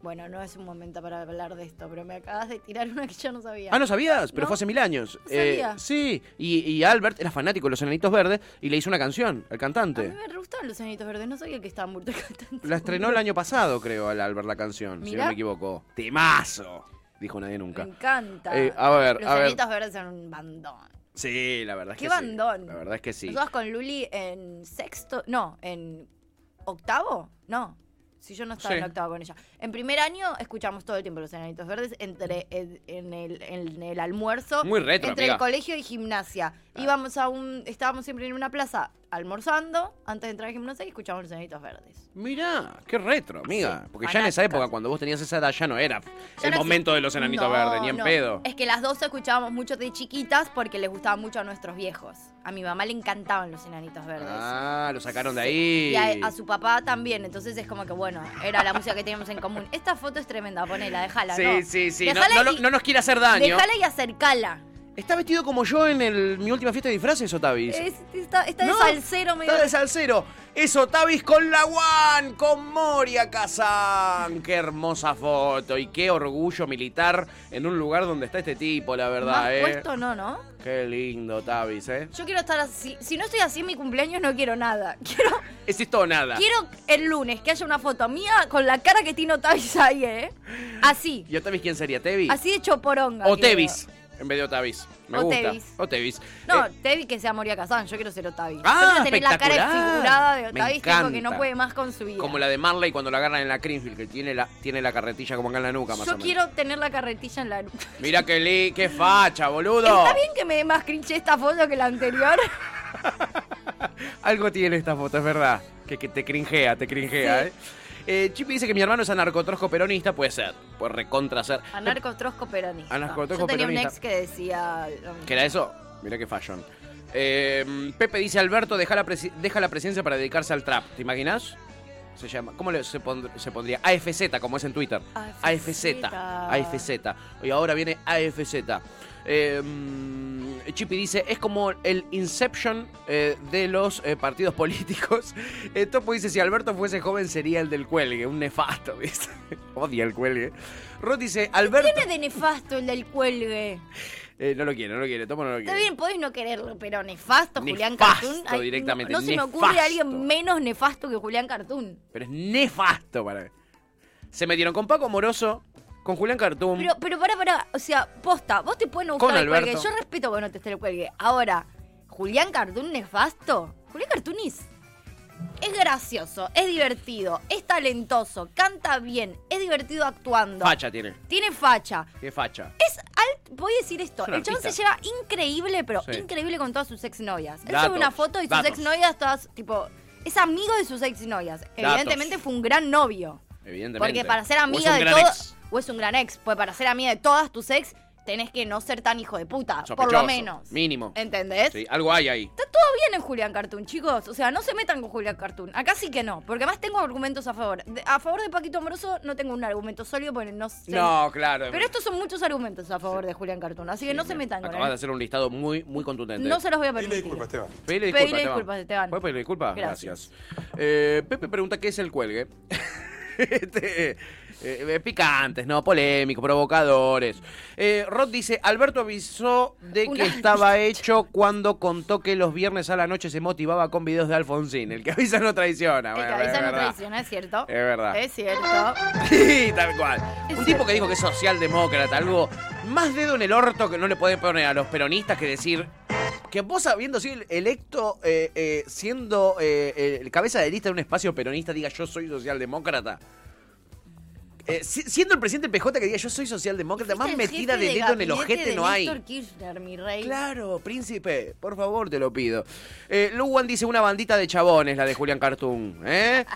Bueno, no es un momento para hablar de esto, pero me acabas de tirar una que yo no sabía. Ah, ¿no sabías? Pero No. fue hace mil años. No sabía. sí, y, y Albert era fanático de los Enanitos Verdes y le hizo una canción, al A mí cantante. me gustaban los anitos verdes, no sabía que estaban muertos. La estrenó el año pasado, creo, al Albert la canción, si no me equivoco. ¡Temazo! Dijo nadie nunca. Me encanta. Eh, a ver, los a ver. anitos verdes son un bandón. Sí, la verdad es Qué que bandón. sí. La verdad es que sí. Nosotros con Luli en sexto, no, en octavo, no. Si yo no estaba Sí. en octavo con ella. En primer año escuchamos todo el tiempo los enanitos verdes entre en, en el, en el almuerzo. Muy retro, Entre amiga. el colegio y gimnasia. Íbamos a un, estábamos siempre en una plaza almorzando antes de entrar a gimnasia y escuchábamos los enanitos verdes. Mirá, qué retro, amiga. Sí, Porque ya en esa época, cuando vos tenías esa edad, ya no era Ya el no momento de los enanitos No, verdes, ni en no. pedo. Es que las dos escuchábamos mucho de chiquitas porque les gustaba mucho a nuestros viejos. A mi mamá le encantaban los enanitos verdes. Ah, lo sacaron de ahí. Y a, a su papá también, entonces es como que bueno, era la música que teníamos en común. Esta foto es tremenda, ponela, déjala, Sí, ¿no? sí, sí. No, no, y- no nos quiere hacer daño. Déjala y acercala. ¿Está vestido como yo en el- mi última fiesta de disfraces, Otavis? Es- está está de salsero medio. Está de salsero. Es Otavis con la One, con Moria Kazan. Qué hermosa foto y qué orgullo militar en un lugar donde está este tipo, la verdad, Más ¿eh? puesto no, ¿no? Qué lindo, Otavis, ¿eh? Yo quiero estar así. Si no estoy así en mi cumpleaños, no quiero nada. Quiero, Es esto o nada. quiero el lunes que haya una foto mía con la cara que tiene Otavis ahí, ¿eh? Así. ¿Y Otavis quién sería? ¿Tevi? Así de choporonga. O quiero. Tevis, en vez de Otavis. Me O gusta. Tevis. O Tevis. No, Eh, Tevi que sea Moria Kazan, yo quiero ser Otavi. Ah, quiero tener la cara desfigurada de Me Otavi, tipo que no puede más con su vida. como la de Marley cuando la agarran en la Greenfield, que tiene la, tiene la carretilla como acá en la nuca, más o Yo menos. quiero tener la carretilla en la nuca. Mira qué, li qué facha, boludo. ¿Está bien que me dé más cringe esta foto que la anterior? Algo tiene esta foto, es verdad. Que, que te cringea, te cringea, Sí. ¿eh? Eh, Chipi dice que mi hermano es anarcotrosco peronista, puede ser, puede recontra ser. Anarco trosco peronista. Anarcotrosco Yo tenía un ex que decía... mismo. ¿Qué era eso? Mira qué fashion. Eh, Pepe dice, Alberto deja la, deja la presidencia para dedicarse al trap. ¿Te imaginas? Se llama, ¿cómo le- se, pondr- se pondría? AFZ, como es en Twitter. AFZ. AFZ. Y ahora viene AFZ. Eh, Chipi dice, es como el Inception eh, de los eh, partidos políticos. Eh, Topo dice, si Alberto fuese joven sería el del cuelgue, un nefasto, ¿viste? Odia el cuelgue. Rod dice, Alberto... Tiene de nefasto el del cuelgue. Eh, no lo quiere, no lo quiere, Topo no lo Está quiere. bien, podés no quererlo, pero nefasto, Julián Cartoon. Ay, directamente, No, se me ocurre nefasto. alguien menos nefasto que Julián Cartoon. Pero es nefasto para Se metieron con Paco Moroso, con Julián Cartoon. Pero, pero pará, pará. O sea, posta, vos te pueden Con gustar el cuelgue. Yo respeto que no te esté el cuelgue. Ahora, Julián Cartoon nefasto. Julián Cartoon es, es gracioso, es divertido, es talentoso, canta bien, es divertido actuando. Facha tiene. Tiene facha. Qué facha. Es al, voy a decir esto, Es el chabón se lleva increíble, pero Sí. increíble con todas sus exnovias. Él sube una foto y sus datos. exnovias todas, tipo, es amigo de sus exnovias. Evidentemente fue un gran novio. Evidentemente. Porque para ser amiga de todos. O es un gran ex. Pues para ser amiga de todas tus ex, tenés que no ser tan hijo de puta. Por lo menos. Mínimo. ¿Entendés? Sí, algo hay ahí. Está todo bien en Julián Cartoon, chicos. O sea, no se metan con Julián Cartoon. Acá sí que no. Porque además tengo argumentos a favor. De- a favor de Paquito Amoroso no tengo un argumento sólido porque no sé. No, claro. Pero estos son muchos argumentos a favor de Julián Cartoon. Así que no se metan con Acabas de él. hacer un listado muy, muy contundente. No se los voy a permitir. Pedile disculpas, Pedile Esteban. disculpas, Esteban. ¿Puedes pedirle disculpas? Gracias. Gracias. Eh, Pepe pregunta qué es el cuelgue. Este, eh, eh, picantes, ¿no? Polémicos, provocadores. Eh, Rod dice, Alberto avisó de que Una- estaba hecho cuando contó que los viernes a la noche se motivaba con videos de Alfonsín. El que avisa no traiciona. El Bueno, cabeza es no verdad. traiciona, es cierto. Es verdad. Es cierto. Sí, tal cual. Es Un tipo que dijo que es socialdemócrata, algo más dedo en el orto que no le pueden poner a los peronistas que decir que vos habiendo sido electo, eh, eh, siendo eh, el cabeza de lista de un espacio peronista, diga yo soy socialdemócrata. Eh, si- siendo el presidente PJ que diga yo soy socialdemócrata, más metida de dedo en el ojete de no hay. Kirchner, mi rey. Claro, príncipe, por favor, te lo pido. Eh, Luwan dice una bandita de chabones, la de Julián Cartoon. ¿eh?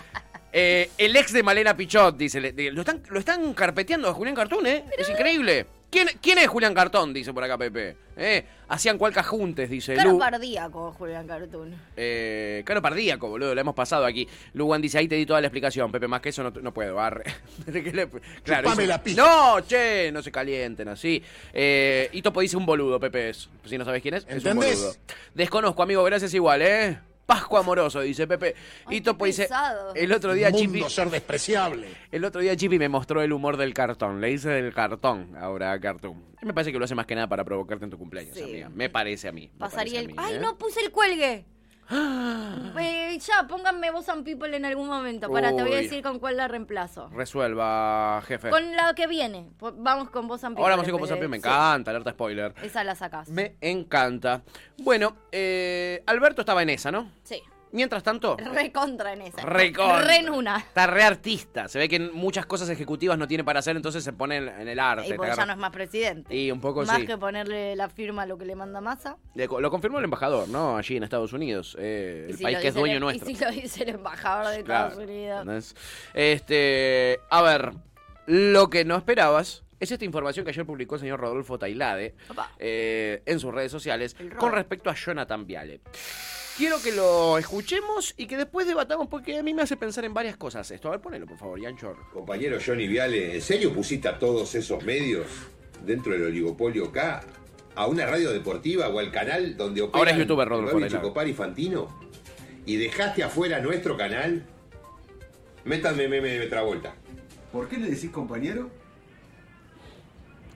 Eh, el ex de Malena Pichot, dice. lo, están, lo están carpeteando a Julián Cartoon, ¿eh? Es increíble. ¿Quién, ¿Quién es Julián Cartón? Dice por acá Pepe. ¿Eh? Hacían cualca juntes, dice Caro Lu. pardíaco, Julián Cartoon. Eh, Caro Pardíaco, boludo, lo hemos pasado aquí. Luwan dice, ahí te di toda la explicación, Pepe, más que eso no, no puedo. arre. ¿De qué le- claro, Chupame la pija. No, che, no se calienten así. Eh, y Topo dice un boludo, Pepe es. Si no sabes quién es, es un ¿Entendés? boludo. Desconozco, amigo, gracias igual, ¿eh? Pascua amoroso, dice Pepe. Ay, y Topo dice, pesado. el otro día Chipi... Mundo ser despreciable. El otro día Chipi me mostró el humor del cartón. Le hice del cartón ahora a Cartoon. Y me parece que lo hace más que nada para provocarte en tu cumpleaños, Sí. amiga. Me parece a mí. Pasaría el. parece a mí, ¡Ay, ¿eh? no puse el cuelgue! Eh, ya, pónganme Voz and People en algún momento. Para, te voy a Uy. decir con cuál la reemplazo. Resuelva, jefe. Con la que viene. Po- Vamos con Voz and People. Ahora vamos a ir con vez and de- People, me sí, encanta, alerta spoiler. Esa la sacás. Me encanta. Bueno, eh, Alberto estaba en esa, ¿no? Sí. Mientras tanto, Re contra en esa. Recontra. Re en una. está re artista. Se ve que muchas cosas ejecutivas no tiene para hacer, entonces se pone en, en el arte. Y porque ya no es más presidente. Y un poco Más sí. que ponerle la firma a lo que le manda co- Lo confirmó el embajador, ¿no? Allí en Estados Unidos. eh, el si país que es dueño el- nuestro. Y si lo dice el embajador de Claro, Estados Unidos. Este, a ver, lo que no esperabas es esta información que ayer publicó el señor Rodolfo Tailade eh, en sus redes sociales con respecto a Jonathan Viale. Quiero que lo escuchemos y que después debatamos porque a mí me hace pensar en varias cosas esto. A ver, ponelo, por favor, Yanchor. Compañero Johnny Viale, ¿en serio pusiste a todos esos medios dentro del oligopolio K a una radio deportiva o al canal donde opera Ahora es youtuber, Rodolfo Tailade. Chocopar y Fantino? ¿Y dejaste afuera nuestro canal? Métanme meme de Travolta. ¿Por qué le decís compañero?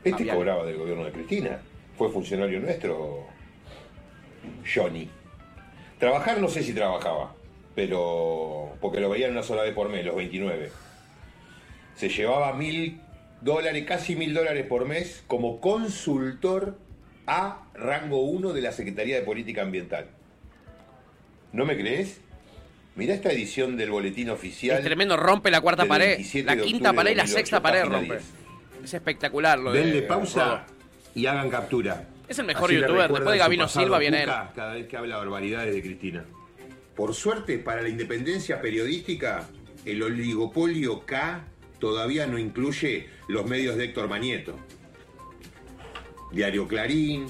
Este cobraba del gobierno de Cristina. Fue funcionario nuestro, Johnny. Trabajar no sé si trabajaba, pero porque lo veían una sola vez por mes, los 29. Se llevaba mil dólares, casi mil dólares por mes, como consultor a rango 1 de la Secretaría de Política Ambiental. ¿No me crees? Mirá esta edición del boletín oficial. Es tremendo, rompe la cuarta pared. 27 La quinta pared y la de 2008, sexta pared rompe. 10. Es espectacular lo de Denle pausa y hagan captura. Es el mejor Así youtuber. Después de Gabino Silva viene él. Cada vez que habla barbaridades de Cristina. Por suerte, para la independencia periodística, el oligopolio K todavía no incluye los medios de Héctor Manieto. Diario Clarín,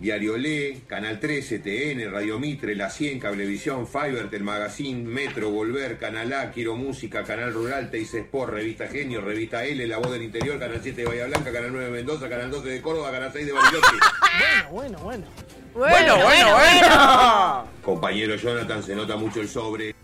Diario Le, Canal 13, TN, Radio Mitre, La 100, Cablevisión, Fiverr, El Magazine, Metro, Volver, Canal A, Quiero Música, Canal Rural, Teis Sport, Revista Genio, Revista L, La Voz del Interior, Canal 7 de Bahía Blanca, Canal 9 de Mendoza, Canal 12 de Córdoba, Canal 6 de Bariloche. Bueno, bueno. Bueno, bueno, bueno. Compañero Jonathan, se nota mucho el sobre.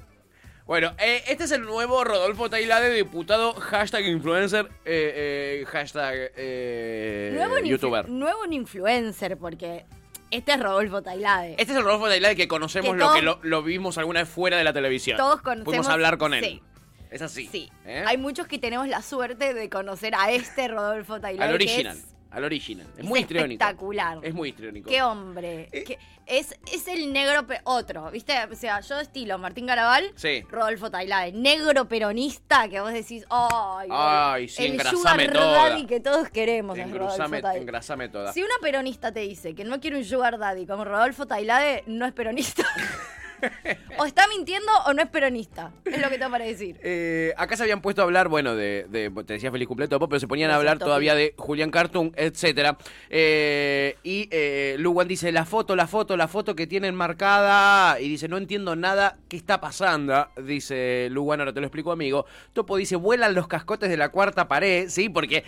Bueno, eh, este es el nuevo Rodolfo Tailade, diputado, hashtag influencer, eh, eh, hashtag eh, nuevo, youtuber. nuevo en influencer, porque este es Rodolfo Tailade. Este es el Rodolfo Tailade que conocemos Que lo que lo, lo vimos alguna vez fuera de la televisión. Todos conocemos- Pudimos hablar con él. sí. Es así. Sí. ¿eh? Hay muchos que tenemos la suerte de conocer a este Rodolfo Tailade. Al que original. es- Al original. Es es muy histriónico. espectacular. Es muy histriónico. Qué hombre. Eh. Qué- es, es el negro pe- otro, ¿viste? O sea, yo estilo Martín Garabal, Sí. Rodolfo Tailade, negro peronista que vos decís, ¡ay! Ay, sí, el engrasame sugar toda. daddy que todos queremos Engrasame, engrasame toda. Si una peronista te dice que no quiere un sugar daddy como Rodolfo Tailade, no es peronista. o está mintiendo o no es peronista. Es lo que tengo para decir. Eh, acá se habían puesto a hablar, bueno, de, de- te decía feliz cumpleaños, Topo, pero se ponían a hablar todavía de Julián Cartoon, etcétera. Eh, y eh, Luwan dice, la foto, la foto, la foto que tienen marcada. Y dice, no entiendo nada, ¿qué está pasando? Dice Luwan, ahora te lo explico, amigo. Topo dice, vuelan los cascotes de la cuarta pared, ¿sí? Porque...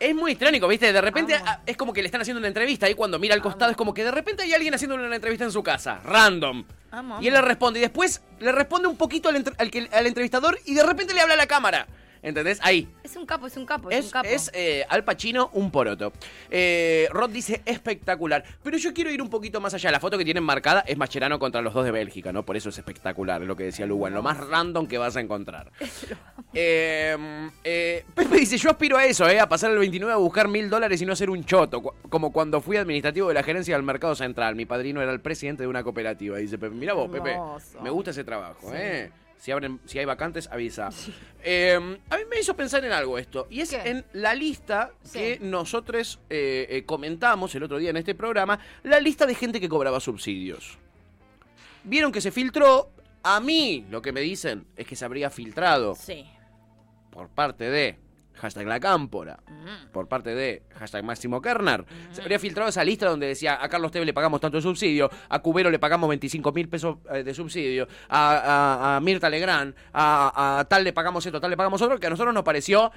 Es muy extraño, ¿viste? De repente Vamos. ah, es como que le están haciendo una entrevista y cuando mira al costado es como que de repente hay alguien haciendo una entrevista en su casa, random. Vamos, Y él le responde y después le responde un poquito al, entre- al al entrevistador y de repente le habla a la cámara. ¿Entendés? Ahí. Es un capo, es un capo, es, Es, un capo. es, eh, Al Pacino un poroto. Eh, Rod dice espectacular. Pero yo quiero ir un poquito más allá. La foto que tienen marcada es Mascherano contra los dos de Bélgica, ¿no? Por eso es espectacular, es lo que decía Luwan. Lo más random que vas a encontrar. Eh, eh, Pepe dice: Yo aspiro a eso, ¿eh? A pasar el 29 a buscar mil dólares y no ser un choto. Como cuando fui administrativo de la gerencia del Mercado Central. Mi padrino era el presidente de una cooperativa. Dice Pepe: Mira vos, Pepe. Me gusta ese trabajo, Sí. ¿eh? Si, abren, si hay vacantes, avisa. Eh, a mí me hizo pensar en algo esto. Y es ¿Qué? en la lista Sí. que nosotros eh, eh, comentamos el otro día en este programa. La lista de gente que cobraba subsidios. Vieron que se filtró. A mí lo que me dicen es que se habría filtrado Sí. por parte de hashtag la cámpora, Mm. por parte de hashtag Máximo Kerner, se habría filtrado esa lista donde decía a Carlos Tevez le pagamos tanto de subsidio, a Cubero le pagamos 25 mil pesos eh, de subsidio, a, a- a Mirta Legrand, a, a tal le pagamos esto, tal le pagamos otro, que a nosotros nos pareció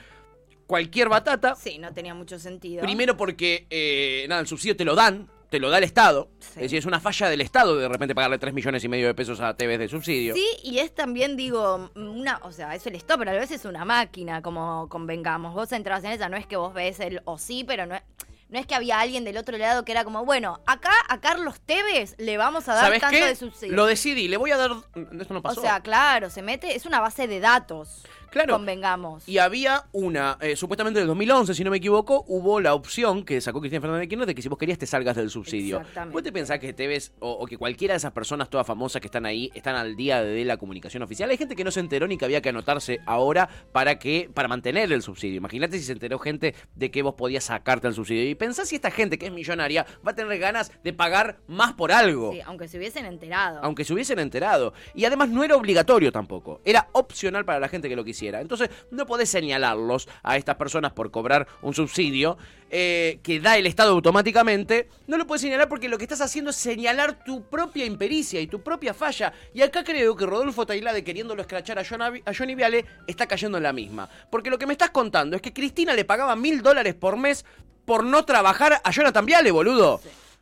cualquier batata. Sí, no tenía mucho sentido. Primero porque, eh, nada, el subsidio te lo dan, te lo da el Estado. Sí. Es decir, es una falla del Estado de repente pagarle 3 millones y medio de pesos a Tevez de subsidio. Sí, y es también, digo, una, o sea, es el stop, pero a veces es una máquina, como convengamos. Vos entrabas en esa, no es que vos ves el o sí, pero no es, no es que había alguien del otro lado que era como, bueno, acá a Carlos Tevez le vamos a dar ¿Sabes tanto qué? de subsidio. Lo decidí, le voy a dar... Esto no o pasó. sea, claro, se mete, es una base de datos. Claro. Convengamos. Y había una, eh, supuestamente en el 2011, si no me equivoco, hubo la opción que sacó Cristina Fernández de Kirchner de que si vos querías te salgas del subsidio. Exactamente. ¿Vos te pensás que Tevez o, o que cualquiera de esas personas todas famosas que están ahí están al día de la comunicación oficial? Hay gente que no se enteró ni que había que anotarse ahora para que para mantener el subsidio. Imagínate si se enteró gente de que vos podías sacarte el subsidio. Y pensás si esta gente que es millonaria va a tener ganas de pagar más por algo. Sí, aunque se hubiesen enterado. Aunque se hubiesen enterado. Y además no era obligatorio tampoco. Era opcional para la gente que lo quisiera. Entonces no podés señalarlos a estas personas por cobrar un subsidio eh, que da el Estado automáticamente. No lo puedes señalar porque lo que estás haciendo es señalar tu propia impericia y tu propia falla. Y acá creo que Rodolfo Tailade queriéndolo escrachar a, Johnny- a Johnny Viale está cayendo en la misma. Porque lo que me estás contando es que Cristina le pagaba mil dólares por mes por no trabajar a Jonathan Viale, boludo.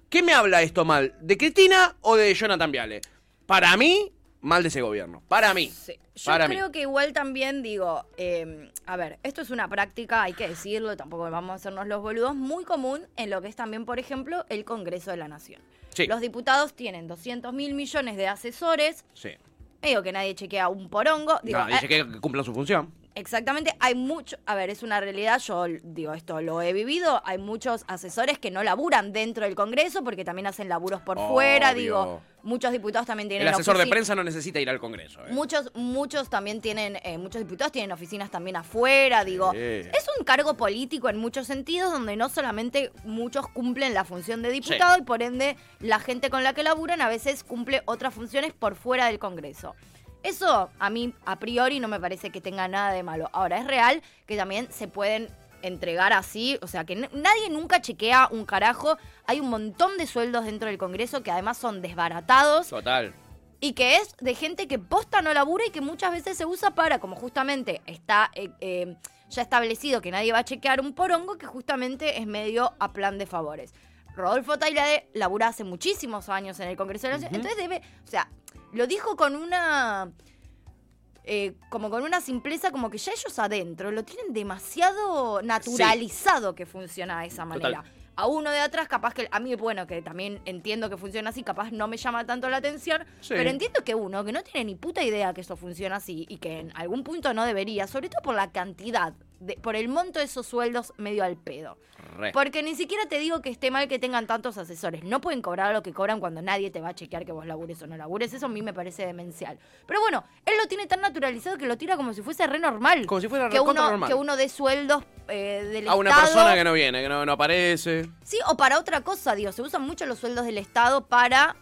¿Qué me habla esto mal? ¿De Cristina o de Jonathan Viale? Para mí, mal de ese gobierno. Para mí. Sí. Yo Para mí. creo que igual también digo, eh, a ver, esto es una práctica, hay que decirlo, tampoco vamos a hacernos los boludos, muy común en lo que es también, por ejemplo, el Congreso de la Nación. Sí. Los diputados tienen 200 mil millones de asesores, Sí. digo que nadie chequea un porongo. Digo, dice eh, que cumplan su función. Exactamente, hay mucho, a ver, es una realidad, yo digo esto, lo he vivido, hay muchos asesores que no laburan dentro del Congreso porque también hacen laburos por fuera, digo, muchos diputados también tienen El asesor de prensa no necesita ir al Congreso. ¿eh? Muchos, muchos también tienen, eh, muchos diputados tienen oficinas también afuera, digo. Sí. Es un cargo político en muchos sentidos, donde no solamente muchos cumplen la función de diputado y por ende la gente con la que laburan a veces cumple otras funciones por fuera del Congreso. Eso a mí a priori no me parece que tenga nada de malo. Ahora, es real que también se pueden entregar así, o sea, que nadie nunca chequea un carajo. Hay un montón de sueldos dentro del Congreso que además son desbaratados Total. y que es de gente que posta no labura y que muchas veces se usa para, como justamente está eh, eh, ya establecido que nadie va a chequear un porongo, que justamente es medio a plan de favores. Rodolfo Tailade labura hace muchísimos años en el Congreso de la Nación, entonces debe, o sea, lo dijo con una... eh, como con una simpleza, como que ya ellos adentro lo tienen demasiado naturalizado que funciona de esa manera. Total. A uno de atrás, capaz que a mí, bueno, que también entiendo que funciona así, capaz no me llama tanto la atención, Sí. pero entiendo que uno que no tiene ni puta idea que eso funciona así y que en algún punto no debería, sobre todo por la cantidad, de, por el monto de esos sueldos medio al pedo. Re. Porque ni siquiera te digo que esté mal que tengan tantos asesores. No pueden cobrar lo que cobran cuando nadie te va a chequear que vos labures o no labures. Eso a mí me parece demencial. Pero bueno, él lo tiene tan naturalizado que lo tira como si fuese re normal. Como si fuera que uno, normal. que uno dé sueldos eh, del A una Estado. persona que no viene, que no, no aparece. Sí, o para otra cosa, digo, se usan mucho los sueldos del Estado para.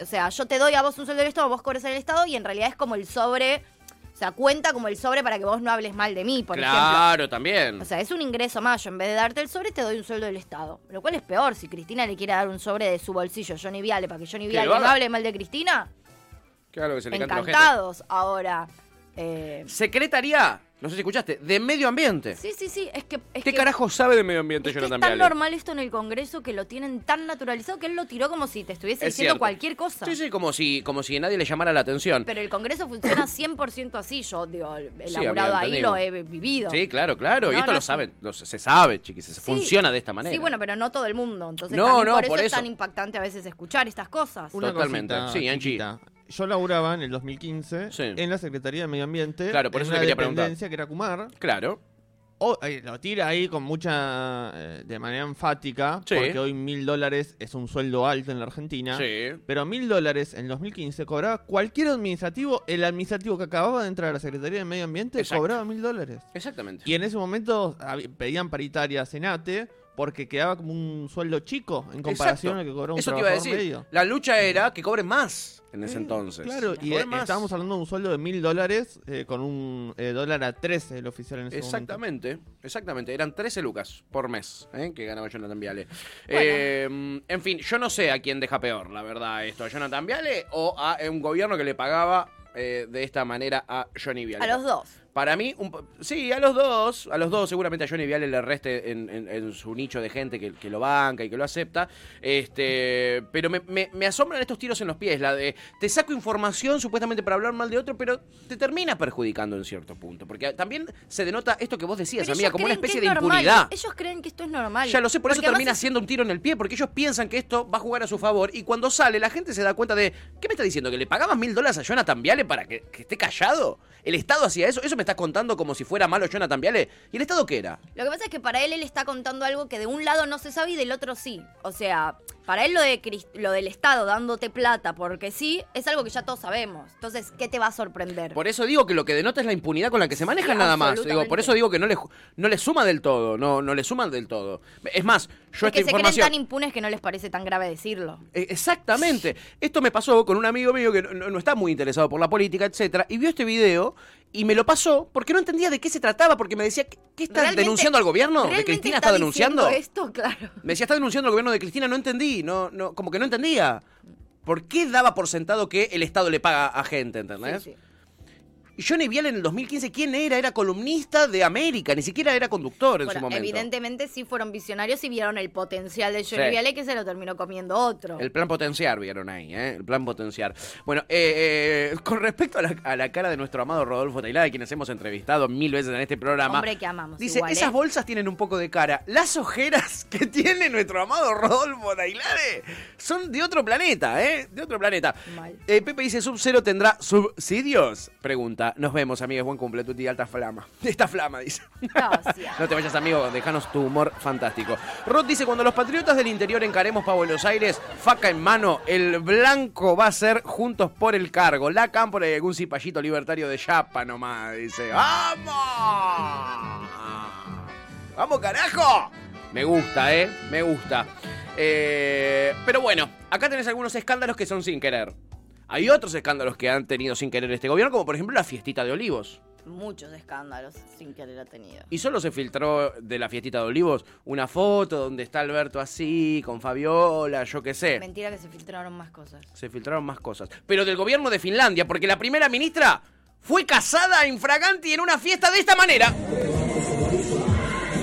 O sea, yo te doy a vos un sueldo del Estado, vos cobras el Estado y en realidad es como el sobre. O sea, cuenta como el sobre para que vos no hables mal de mí, por ejemplo. claro, también. O sea, es un ingreso más. Yo en vez de darte el sobre, te doy un sueldo del Estado. Lo cual es peor. Si Cristina le quiere dar un sobre de su bolsillo a Johnny Viale para que Johnny Viale no hable mal de Cristina, Claro que se le encantados. Ahora, Eh, Secretaría, no sé si escuchaste, de Medio Ambiente. sí, sí, sí, es que... Es ¿Qué que- carajo sabe de medio ambiente Es que Jonathan es tan Viale? normal esto en el Congreso que lo tienen tan naturalizado que él lo tiró como si te estuviese Es diciendo cierto. cualquier cosa. Sí, sí, como si, como si nadie le llamara la atención. Pero el Congreso funciona 100% así. Yo, digo, he Sí, laburado amiga, ahí, lo he vivido. Sí, claro, claro. y esto no, lo saben, lo- se sabe, chiquis, se Sí. funciona de esta manera. Sí, bueno, pero no todo el mundo. Entonces, No, por eso por es eso. tan impactante a veces escuchar estas cosas. Una Totalmente. cosita Sí, Angie. Yo laburaba en el 2015 en la Secretaría de Medio Ambiente. Claro, por en eso una quería preguntar. dependencia que era Kumar. Claro. O- eh, lo tira ahí con mucha. eh, de manera enfática. Sí. Porque hoy mil dólares es un sueldo alto en la Argentina. Sí. Pero mil dólares en 2015 cobraba cualquier administrativo. El administrativo que acababa de entrar a la Secretaría de Medio Ambiente Exacto. cobraba mil dólares. Exactamente. Y en ese momento pedían paritaria a Senate porque quedaba como un sueldo chico en comparación Exacto. al que cobraba un Eso te iba a trabajador decir. medio. La lucha era que cobren más en ese entonces. Claro, y eh, estábamos hablando de un sueldo de mil dólares eh, con un eh, dólar a 13 el oficial en ese momento. Exactamente, exactamente. Eran 13 lucas por mes ¿eh? que ganaba Jonathan Viale. Bueno. Eh, en fin, yo no sé a quién deja peor, la verdad, esto, a Jonathan Viale o a un gobierno que le pagaba eh, de esta manera a Johnny Viale. A los dos. Para mí, un sí, a los dos, a los dos, seguramente a Johnny Viale le reste en, en- en su nicho de gente que, que lo banca y que lo acepta. Este, pero me, me- me asombran estos tiros en los pies, la de te saco información supuestamente para hablar mal de otro, pero te termina perjudicando en cierto punto. Porque también se denota esto que vos decías, Pero amiga, como una especie es de impunidad. Ellos creen que esto es normal. Ya lo sé, por eso Porque termina siendo un tiro en el pie, porque ellos piensan que esto va a jugar a su favor y cuando sale la gente se da cuenta de, ¿qué me está diciendo? ¿Que le pagabas mil dólares a Jonathan Viale para que, que esté callado? ¿El Estado hacía eso? ¿Eso me estás contando como si fuera malo Jonathan Viale? ¿Y el Estado qué era? Lo que pasa es que para él él está contando algo que de un lado no se sabe y del otro sí. O sea, para él lo, de lo del Estado dándote plata porque sí es algo que ya todos sabemos. Entonces, ¿qué te va a sorprender? Por eso digo que lo que denota es la impunidad con la que se manejan Sí, nada más. Digo, por eso digo que no le, no le suma del todo, no, no le suman del todo. Es más, yo es esta que se creen tan impunes que no les parece tan grave decirlo. Eh, Exactamente. Esto me pasó con un amigo mío que no, no está muy interesado por la política, etcétera, y vio este video y me lo pasó porque no entendía de qué se trataba, porque me decía, ¿qué, Realmente- denunciando al gobierno? ¿De ¿realmente Cristina está, denunciando? esto? Claro. Me decía, está denunciando al gobierno de Cristina, no entendí, no, no, como que no entendía. ¿Por qué daba por sentado que el Estado le paga a gente, ¿entendés? Sí, sí. Y Johnny Viale en el 2015, ¿quién era? Era columnista de América, ni siquiera era conductor en Bueno, su momento. evidentemente sí fueron visionarios y vieron el potencial de Johnny Sí. Viale que se lo terminó comiendo otro. El plan potenciar, vieron ahí, ¿eh? El plan potenciar. Bueno, eh, eh, con respecto a la, a la cara de nuestro amado Rodolfo Tailada, quienes hemos entrevistado mil veces en este programa. Hombre que amamos. Dice, igual, esas ¿eh? bolsas tienen un poco de cara. Las ojeras que tiene nuestro amado Rodolfo Tailade son de otro planeta, ¿eh? De otro planeta. Mal. Pepe dice, ¿Sub-Zero tendrá subsidios? Pregunta. Nos vemos, amigos. Buen cumple, tu tía alta flama. Esta flama, dice. Gracias. No te vayas, amigo, dejanos tu humor fantástico. Rod dice, cuando los patriotas del interior encaremos para Buenos Aires, faca en mano, el blanco va a ser juntos por el cargo. La cámpora y algún cipallito libertario de Chapa nomás, dice. ¡Vamos! ¡Vamos, carajo! Me gusta, ¿eh? Me gusta. Eh, pero bueno, acá tenés algunos escándalos que son sin querer. Hay otros escándalos que han tenido sin querer este gobierno, como por ejemplo la fiestita de Olivos. Muchos escándalos sin querer ha tenido. Y solo se filtró de la fiestita de Olivos una foto donde está Alberto así, con Fabiola, yo qué sé. Mentira que se filtraron más cosas. Se filtraron más cosas. Pero del gobierno de Finlandia, porque la primera ministra fue casada infraganti en una fiesta de esta manera.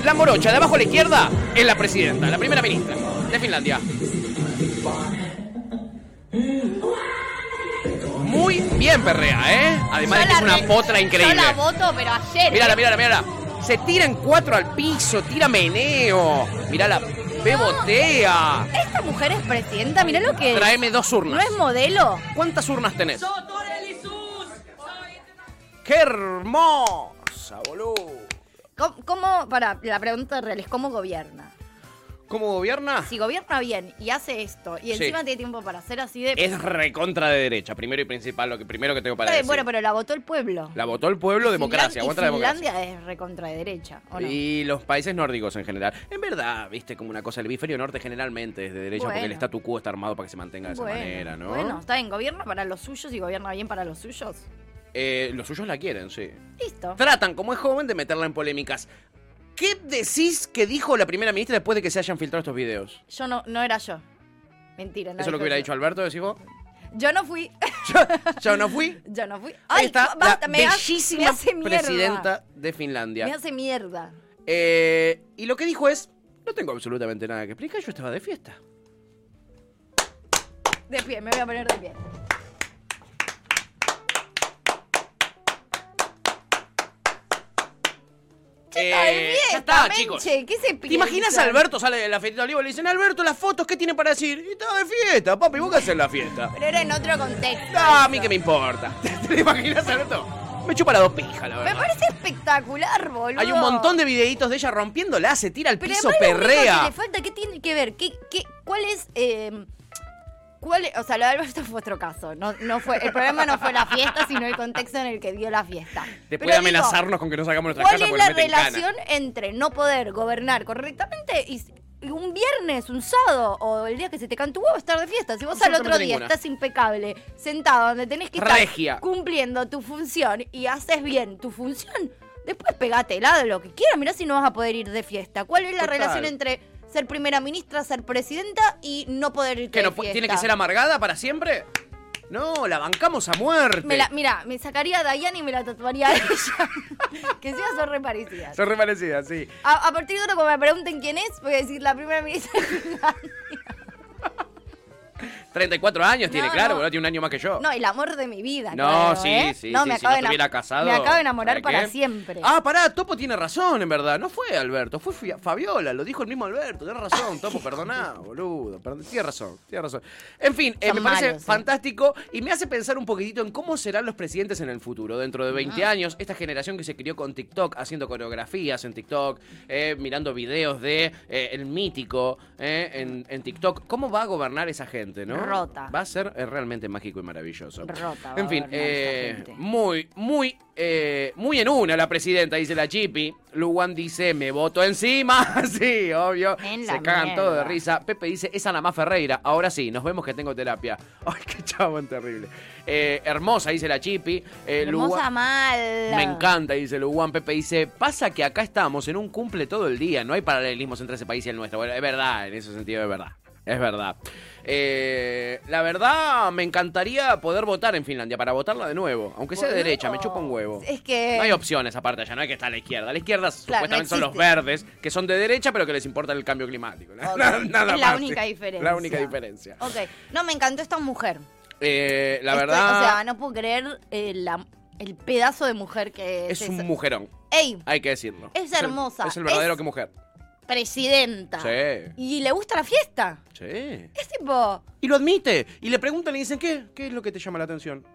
La morocha de abajo a la izquierda es la presidenta, la primera ministra de Finlandia. Muy bien perrea, ¿eh? Además de que es una potra increíble. Yo la voto, pero ayer. Mírala, ¿eh? mírala, mírala. Se tiran cuatro al piso, tira meneo. Mírala, bebotea. Esta mujer es presidenta, mirá lo que es. Tráeme dos urnas. ¿No es modelo? ¿Cuántas urnas tenés? ¡Qué hermosa, boludo! ¿Cómo, cómo- para, la pregunta real es cómo gobierna? ¿Cómo gobierna? Si gobierna bien y hace esto y Sí. encima tiene tiempo para hacer así de... Es recontra de derecha, primero y principal, lo que primero que tengo para decir. bueno, pero la votó el pueblo. La votó el pueblo, democracia, y democracia. Finlandia es recontra de derecha, ¿o no? Y los países nórdicos en general. En verdad, viste, como una cosa, el hemisferio norte generalmente es de derecha porque el statu quo está armado para que se mantenga de esa manera, ¿no? Bueno, está bien, gobierna para los suyos y gobierna bien para los suyos. Eh, los suyos la quieren, sí. Listo. Tratan, como es joven, de meterla en polémicas. ¿Qué decís que dijo la primera ministra después de que se hayan filtrado estos videos? Yo no, no era yo. Mentira, no ¿Eso es lo que hubiera yo. dicho Alberto, decís vos? Yo no fui. Yo no fui. Yo no fui. Ahí Ay, está basta, la me hace- bellísima me hace presidenta de Finlandia. Me hace mierda. Eh, y lo que dijo es, no tengo absolutamente nada que explicar, yo estaba de fiesta. De pie, me voy a poner de pie. Eh, Está ya está, Menche, chicos. ¿Qué se ¿Te imaginas a Alberto sale de la fiesta de Olivo y le dicen, Alberto, las fotos, ¿qué tiene para decir? Y estaba de fiesta, papi, ¿vos qué haces la fiesta? Pero era en otro contexto. Ah, a mí que me importa. ¿Te imaginas, Alberto? Me chupa las dos pijas, la Me verdad. parece espectacular, boludo. Hay un montón de videitos de ella rompiéndola, se tira al Pero piso, que perrea. le falta, ¿qué tiene que ver? ¿Qué, qué, ¿Cuál es...? eh, ¿Cuál es- o sea, lo de Alberto fue otro caso. No, no fue, el problema no fue la fiesta, sino el contexto en el que dio la fiesta. Después Pero de digo, amenazarnos con que no sacamos nuestra ¿Cuál casa es la relación entre no poder gobernar correctamente y, un viernes, un sábado o el día que se te huevo estar de fiesta? Si vos al otro día ninguna. estás impecable, sentado donde tenés que estar cumpliendo tu función y haces bien tu función, después pegatela de lo que quieras. Mirá si no vas a poder ir de fiesta. ¿Cuál es la Total. relación entre ser primera ministra, ser presidenta y no poder ir ¿Que no tiene que ser amargada para siempre? No, la bancamos a muerte. Me la, mira, me sacaría a y me la tatuaría a ella. que sea son re parecidas. Son re parecidas, sí. A, a partir de ahora, cuando me pregunten quién es, voy a decir la primera ministra de Finlandia. 34 años tiene, claro, no. boludo, tiene un año más que yo. No, el amor de mi vida. No, creo, sí, ¿eh? sí, no, sí, me si acabo no de casado, Me acabo de enamorar ¿sabe para qué? siempre. Ah, pará, Topo tiene razón, en verdad. No fue Alberto, fue Fabiola, lo dijo el mismo Alberto. Tienes razón, Topo, perdoná, boludo. Tienes razón, tienes razón. En fin, eh, me parece malos, sí. fantástico y me hace pensar un poquitito en cómo serán los presidentes en el futuro. Dentro de 20 Ah. años, esta generación que se crió con TikTok, haciendo coreografías en TikTok, eh, mirando videos de eh, el mítico eh, en, en TikTok. ¿Cómo va a gobernar esa gente, no? Rota. Va a ser eh, realmente mágico y maravilloso. Rota En fin, eh, muy, muy, eh, muy en una la presidenta, dice la Chipi. Luwan dice, me voto encima. sí, obvio. En Se cagan todo de mierda. risa. Pepe dice, es Ana Más Ferreira. Ahora sí, nos vemos que tengo terapia. Ay, qué chabón terrible. Eh, hermosa, dice la Chipi. Hermosa mal. me encanta, dice Luwan. Pepe dice, pasa que acá estamos en un cumple todo el día. No hay paralelismos entre ese país y el nuestro. Bueno, es verdad, en ese sentido es verdad. Es verdad. Eh, la verdad, me encantaría poder votar en Finlandia para votarla de nuevo. Aunque sea de Boludo. derecha, me chupa un huevo. Es que. No hay opciones aparte allá, no hay que estar a la izquierda. A la izquierda Claro, supuestamente son los existe. verdes, que son de derecha, pero que les importa el cambio climático. Ok, Nada, nada es la más. única diferencia. La única diferencia. Ok. No, me encantó esta mujer. Eh, la Estoy- verdad, O sea, no puedo creer eh, la- el pedazo de mujer que es. es un esa. mujerón. Ey, Hay que decirlo. Es el- hermosa. Es el verdadero Es- que mujer. Presidenta. Sí. Y le gusta la fiesta. Sí. Es tipo. Y lo admite. Y le preguntan y dicen, ¿qué? ¿Qué es lo que te llama la atención?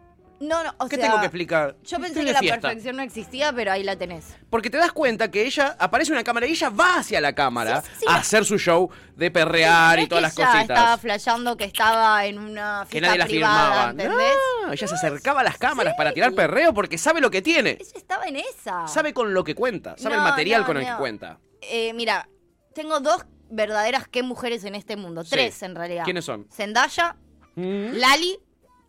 No, no, o ¿Qué sea, tengo que explicar? Yo pensé que la fiesta. perfección no existía, pero ahí la tenés. Porque te das cuenta que ella aparece una cámara y ella va hacia la cámara Sí, sí, sí. a hacer su show de perrear y todas que las cositas. estaba flasheando que estaba en una que fiesta nadie la privada. ¿entendés? No, ella se acercaba a las cámaras para tirar perreo porque sabe lo que tiene. Ella estaba en esa. Sabe con lo que cuenta. Sabe el material con el que cuenta. Eh, mira, tengo dos verdaderas que mujeres en este mundo. Sí. Tres, en realidad. ¿Quiénes son? Zendaya, Mm. Lali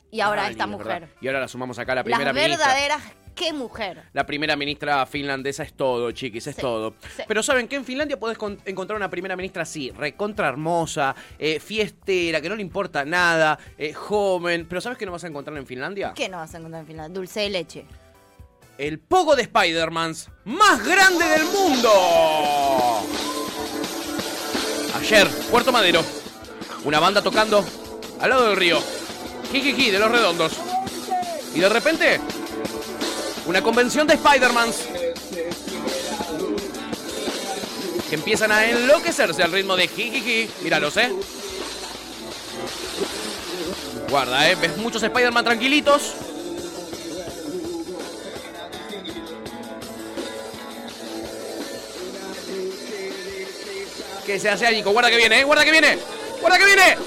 y ahora Lali, esta es mujer. Y ahora la sumamos acá, la primera Las ministra. verdaderas qué mujer. La primera ministra finlandesa es todo, chiquis, es Sí, todo. sí. Pero ¿saben que En Finlandia podés con- encontrar una primera ministra así, recontra hermosa, eh, fiestera, que no le importa nada, eh, joven. Pero ¿sabes qué no vas a encontrar en Finlandia? ¿Qué no vas a encontrar en Finlandia? Dulce de leche. El pogo de Spider-Mans más grande del mundo. Ayer, Puerto Madero. Una banda tocando al lado del río. Jijiji, de los redondos. Y de repente, una convención de Spider-Mans. Que empiezan a enloquecerse al ritmo de jijiji. Míralos, ¿eh? Guarda, ¿eh? Ves muchos Spider-Man tranquilitos. Que se hace Nico. Guarda que viene, ¿eh? Guarda que viene. Guarda que viene.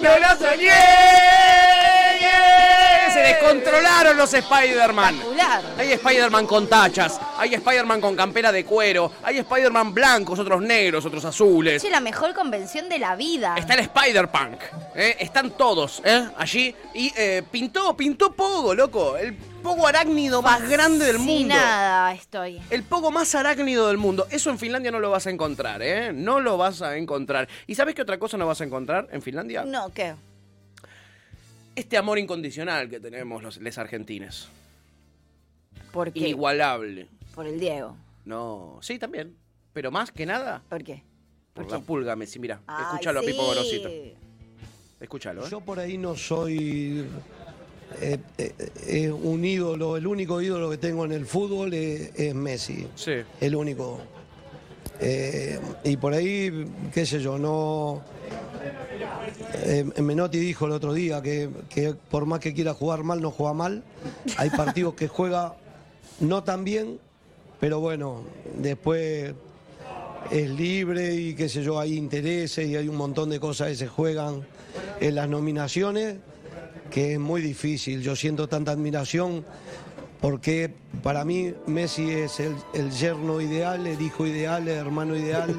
¡No lo soñé! Se descontrolaron los Spider-Man. Hay Spider-Man con tachas, hay Spider-Man con campera de cuero, hay Spider-Man blancos, otros negros, otros azules. Es la mejor convención de la vida. Está el Spider-Punk, ¿eh? están todos ¿eh? allí. Y eh, pintó, pintó Pogo, loco. El Pogo arácnido más grande del mundo. nada estoy. El pogo más arácnido del mundo. Eso en Finlandia no lo vas a encontrar, ¿eh? No lo vas a encontrar. ¿Y sabes qué otra cosa no vas a encontrar en Finlandia? No, ¿qué? este amor incondicional que tenemos los les argentines. ¿Por qué? Inigualable. Por el Diego. No, sí, también. Pero más que nada, ¿Por qué? por la pulga, Messi. Mira, Ay, escúchalo a Pipo sí. Gorosito. Escúchalo, ¿eh? Yo por ahí no soy eh, eh, eh, un ídolo, el único ídolo que tengo en el fútbol es, es Messi. Sí. El único. Eh, y por ahí, qué sé yo, no. eh, Menotti dijo el otro día que, que por más que quiera jugar mal, no juega mal. Hay partidos que juega no tan bien, pero bueno, después es libre y qué sé yo, hay intereses y hay un montón de cosas que se juegan en las nominaciones que es muy difícil. Yo siento tanta admiración porque para mí Messi es el, el yerno ideal, el hijo ideal, el hermano ideal,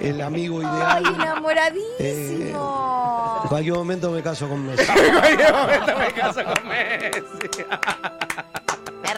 el amigo ¡Ay, ideal. enamoradísimo! En cualquier momento me caso con Messi. me caso con Messi.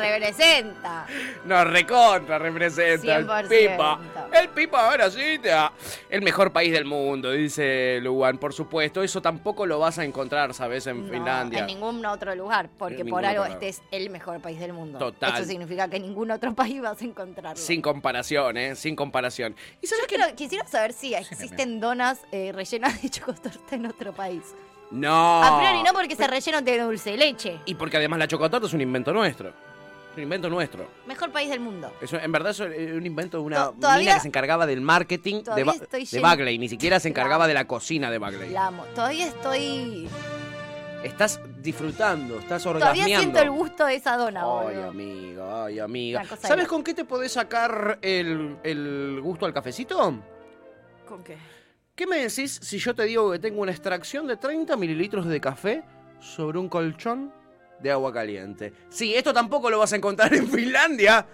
Representa. Nos recontra representa el 100%. Pipa. El Pipa ahora sí te da el mejor país del mundo, dice Luan. Por supuesto, eso tampoco lo vas a encontrar, ¿sabes? En No, Finlandia. en ningún otro lugar, porque En por algo este es el mejor país del mundo. Total. Eso significa que en ningún otro país vas a encontrarlo. Sin comparación, ¿eh? Sin comparación. ¿Y sabes Yo quiero- quisiera saber si existen donas eh, rellenas de chocotorta en otro país. No. A priori no porque se rellenan de dulce de leche. Y porque además la chocotorta es un invento nuestro. Un invento nuestro. Mejor país del mundo. Eso, en verdad es un invento de una To- todavía- mina que se encargaba del marketing de, todavía Ba- estoy de llena- Bagley. Ni siquiera se encargaba de la cocina de Bagley. La amo. Todavía estoy. Estás disfrutando, estás Todavía orgasmeando. siento el gusto de esa dona, Ay, boludo. amiga, ay, amiga. Una cosa ¿Sabes con qué te podés sacar el, el gusto al cafecito? ¿Con qué? ¿Qué me decís si yo te digo que tengo una extracción de 30 mililitros de café sobre un colchón de agua caliente? Sí, esto tampoco lo vas a encontrar en Finlandia.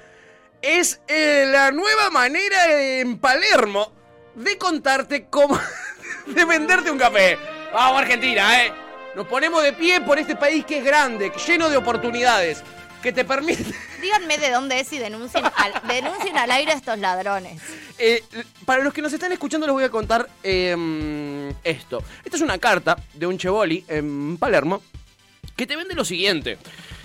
Es eh, la nueva manera en Palermo de contarte cómo... de venderte un café. Vamos, Argentina, ¿eh? Nos ponemos de pie por este país que es grande, lleno de oportunidades, que te permite... Díganme de dónde es y denuncien al, denuncien al aire a estos ladrones. Eh, para los que nos están escuchando les voy a contar eh, esto. Esta es una carta de un Chevoli en Palermo que te vende lo siguiente.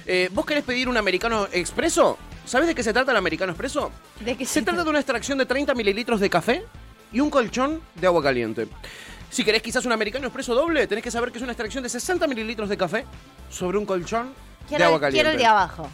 Eh, ¿Vos querés pedir un americano expreso? ¿Sabes de qué se trata el americano expreso? ¿De qué Se trata de una extracción de 30 mililitros de café y un colchón de agua caliente. Si querés quizás un americano expreso doble, tenés que saber que es una extracción de 60 mililitros de café sobre un colchón de agua el, caliente. quiero el de abajo.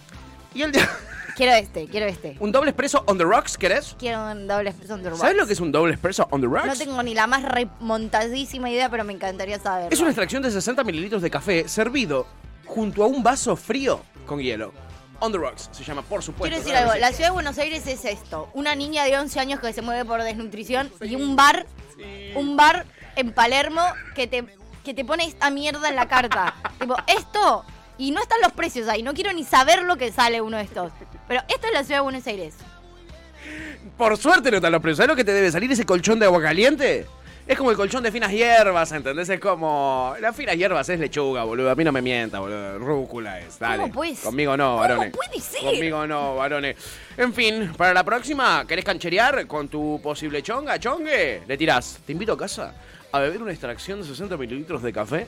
¿Y el de... Quiero este, quiero este. ¿Un doble expreso on the rocks querés? Quiero un doble expreso de ¿Sabes lo que es un doble expreso on the rocks? No tengo ni la más remontadísima idea, pero me encantaría saberlo. Es una extracción de 60 mililitros de café servido junto a un vaso frío con hielo. On the rocks se llama, por supuesto. Quiero decir algo, la ciudad de Buenos Aires es esto, una niña de 11 años que se mueve por desnutrición y un bar, un bar en Palermo que te, que te pone esta mierda en la carta. tipo, esto, y no están los precios ahí, no quiero ni saber lo que sale uno de estos. Pero esto es la ciudad de Buenos Aires. Por suerte no están los precios. ¿Sabes lo que te debe salir ese colchón de agua caliente? Es como el colchón de finas hierbas, ¿entendés? Es como. Las finas hierbas es lechuga, boludo. A mí no me mienta, boludo. Rúcula es. Dale. ¿Cómo puede ser? Conmigo no, ¿Cómo varones. puede ser? Conmigo no, varones. En fin, para la próxima, ¿querés cancherear con tu posible chonga, chongue? Le tirás. Te invito a casa a beber una extracción de 60 mililitros de café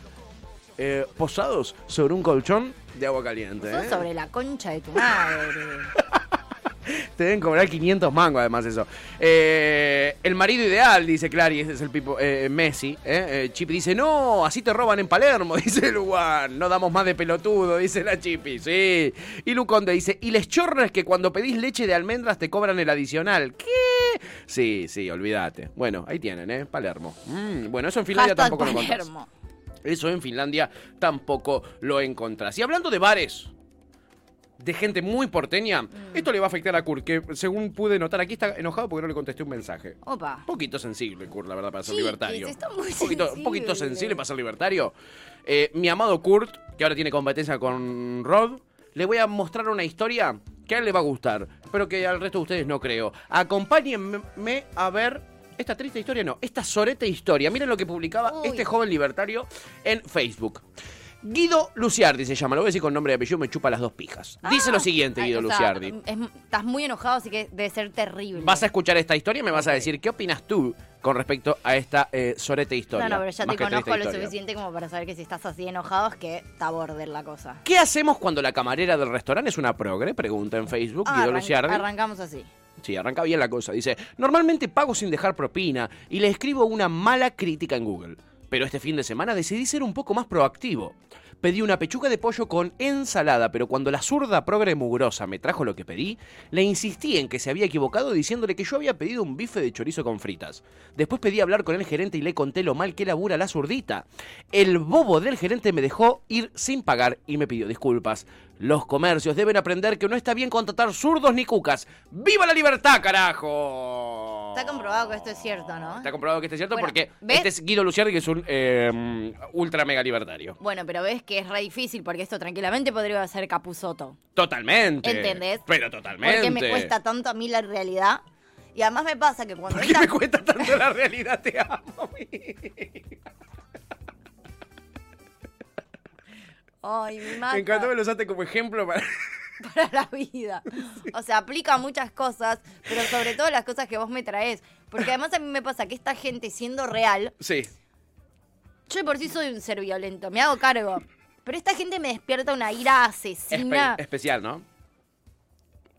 eh, posados sobre un colchón de agua caliente. ¿eh? sobre la concha de tu madre. Te deben cobrar 500 mangos además eso. Eh, el marido ideal, dice Clary, ese es el pipo, eh, Messi. eh. Eh, Chip dice, no, así te roban en Palermo, dice Luan. No damos más de pelotudo, dice la Chipi, sí. Y Luconde dice, y les chorras que cuando pedís leche de almendras te cobran el adicional. ¿Qué? Sí, sí, olvídate. Bueno, ahí tienen, ¿eh? Palermo. Mm, bueno, eso en Finlandia Hashtag tampoco lo encontrás. Eso en Finlandia tampoco lo encontrás. Y hablando de bares, de gente muy porteña, Mm. esto le va a afectar a Kurt, que según pude notar aquí está enojado porque no le contesté un mensaje. Opa. Un poquito sensible, Kurt, la verdad, para ser Sí, libertario. está muy un poquito, un sensible. poquito sensible para ser libertario. Eh, mi amado Kurt, que ahora tiene competencia con Rod, le voy a mostrar una historia que a él le va a gustar, pero que al resto de ustedes no creo. Acompáñenme a ver esta triste historia, no, esta sorete historia. Miren lo que publicaba Uy. este joven libertario en Facebook. Guido Luciardi se llama, lo voy a decir con nombre y apellido, me chupa las dos pijas. Dice lo siguiente, Ah, Ay, Guido o sea, Luciardi. es- estás muy enojado, así que debe ser terrible. Vas a escuchar esta historia y me vas a decir qué opinas tú con respecto a esta eh, sorete historia. No, no, pero ya te conozco lo historia. suficiente como para saber que si estás así enojado es que está border la cosa. ¿Qué hacemos cuando la camarera del restaurante es una progre? Pregunta en Facebook, Ah, Guido Luciardi. arrancamos así. Sí, arranca bien la cosa. Dice, normalmente pago sin dejar propina y le escribo una mala crítica en Google. Pero este fin de semana decidí ser un poco más proactivo. Pedí una pechuga de pollo con ensalada, pero cuando la zurda progre mugrosa me trajo lo que pedí, le insistí en que se había equivocado diciéndole que yo había pedido un bife de chorizo con fritas. Después pedí hablar con el gerente y le conté lo mal que labura la zurdita. El bobo del gerente me dejó ir sin pagar y me pidió disculpas. Los comercios deben aprender que no está bien contratar zurdos ni cucas. ¡Viva la libertad, carajo! Está comprobado que esto es cierto, ¿no? Está comprobado que esto es cierto Bueno, porque ¿ves? este es Guido Luciardi, que es un eh, ultra mega libertario. Bueno, pero ves que es re difícil porque esto tranquilamente podría ser Capuzoto. Totalmente. ¿Entendés? Pero totalmente. Porque me cuesta tanto a mí la realidad. Y además me pasa que cuando ¿Por qué esta- me cuesta tanto la realidad? Te amo. Ay, me mata Me encantó que lo usaste como ejemplo para... para la vida. O sea, aplica muchas cosas, pero sobre todo las cosas que vos me traes. Porque además a mí me pasa que esta gente siendo real, Sí. yo de por sí soy un ser violento, me hago cargo. Pero esta gente me despierta una ira asesina Espe- especial, ¿no?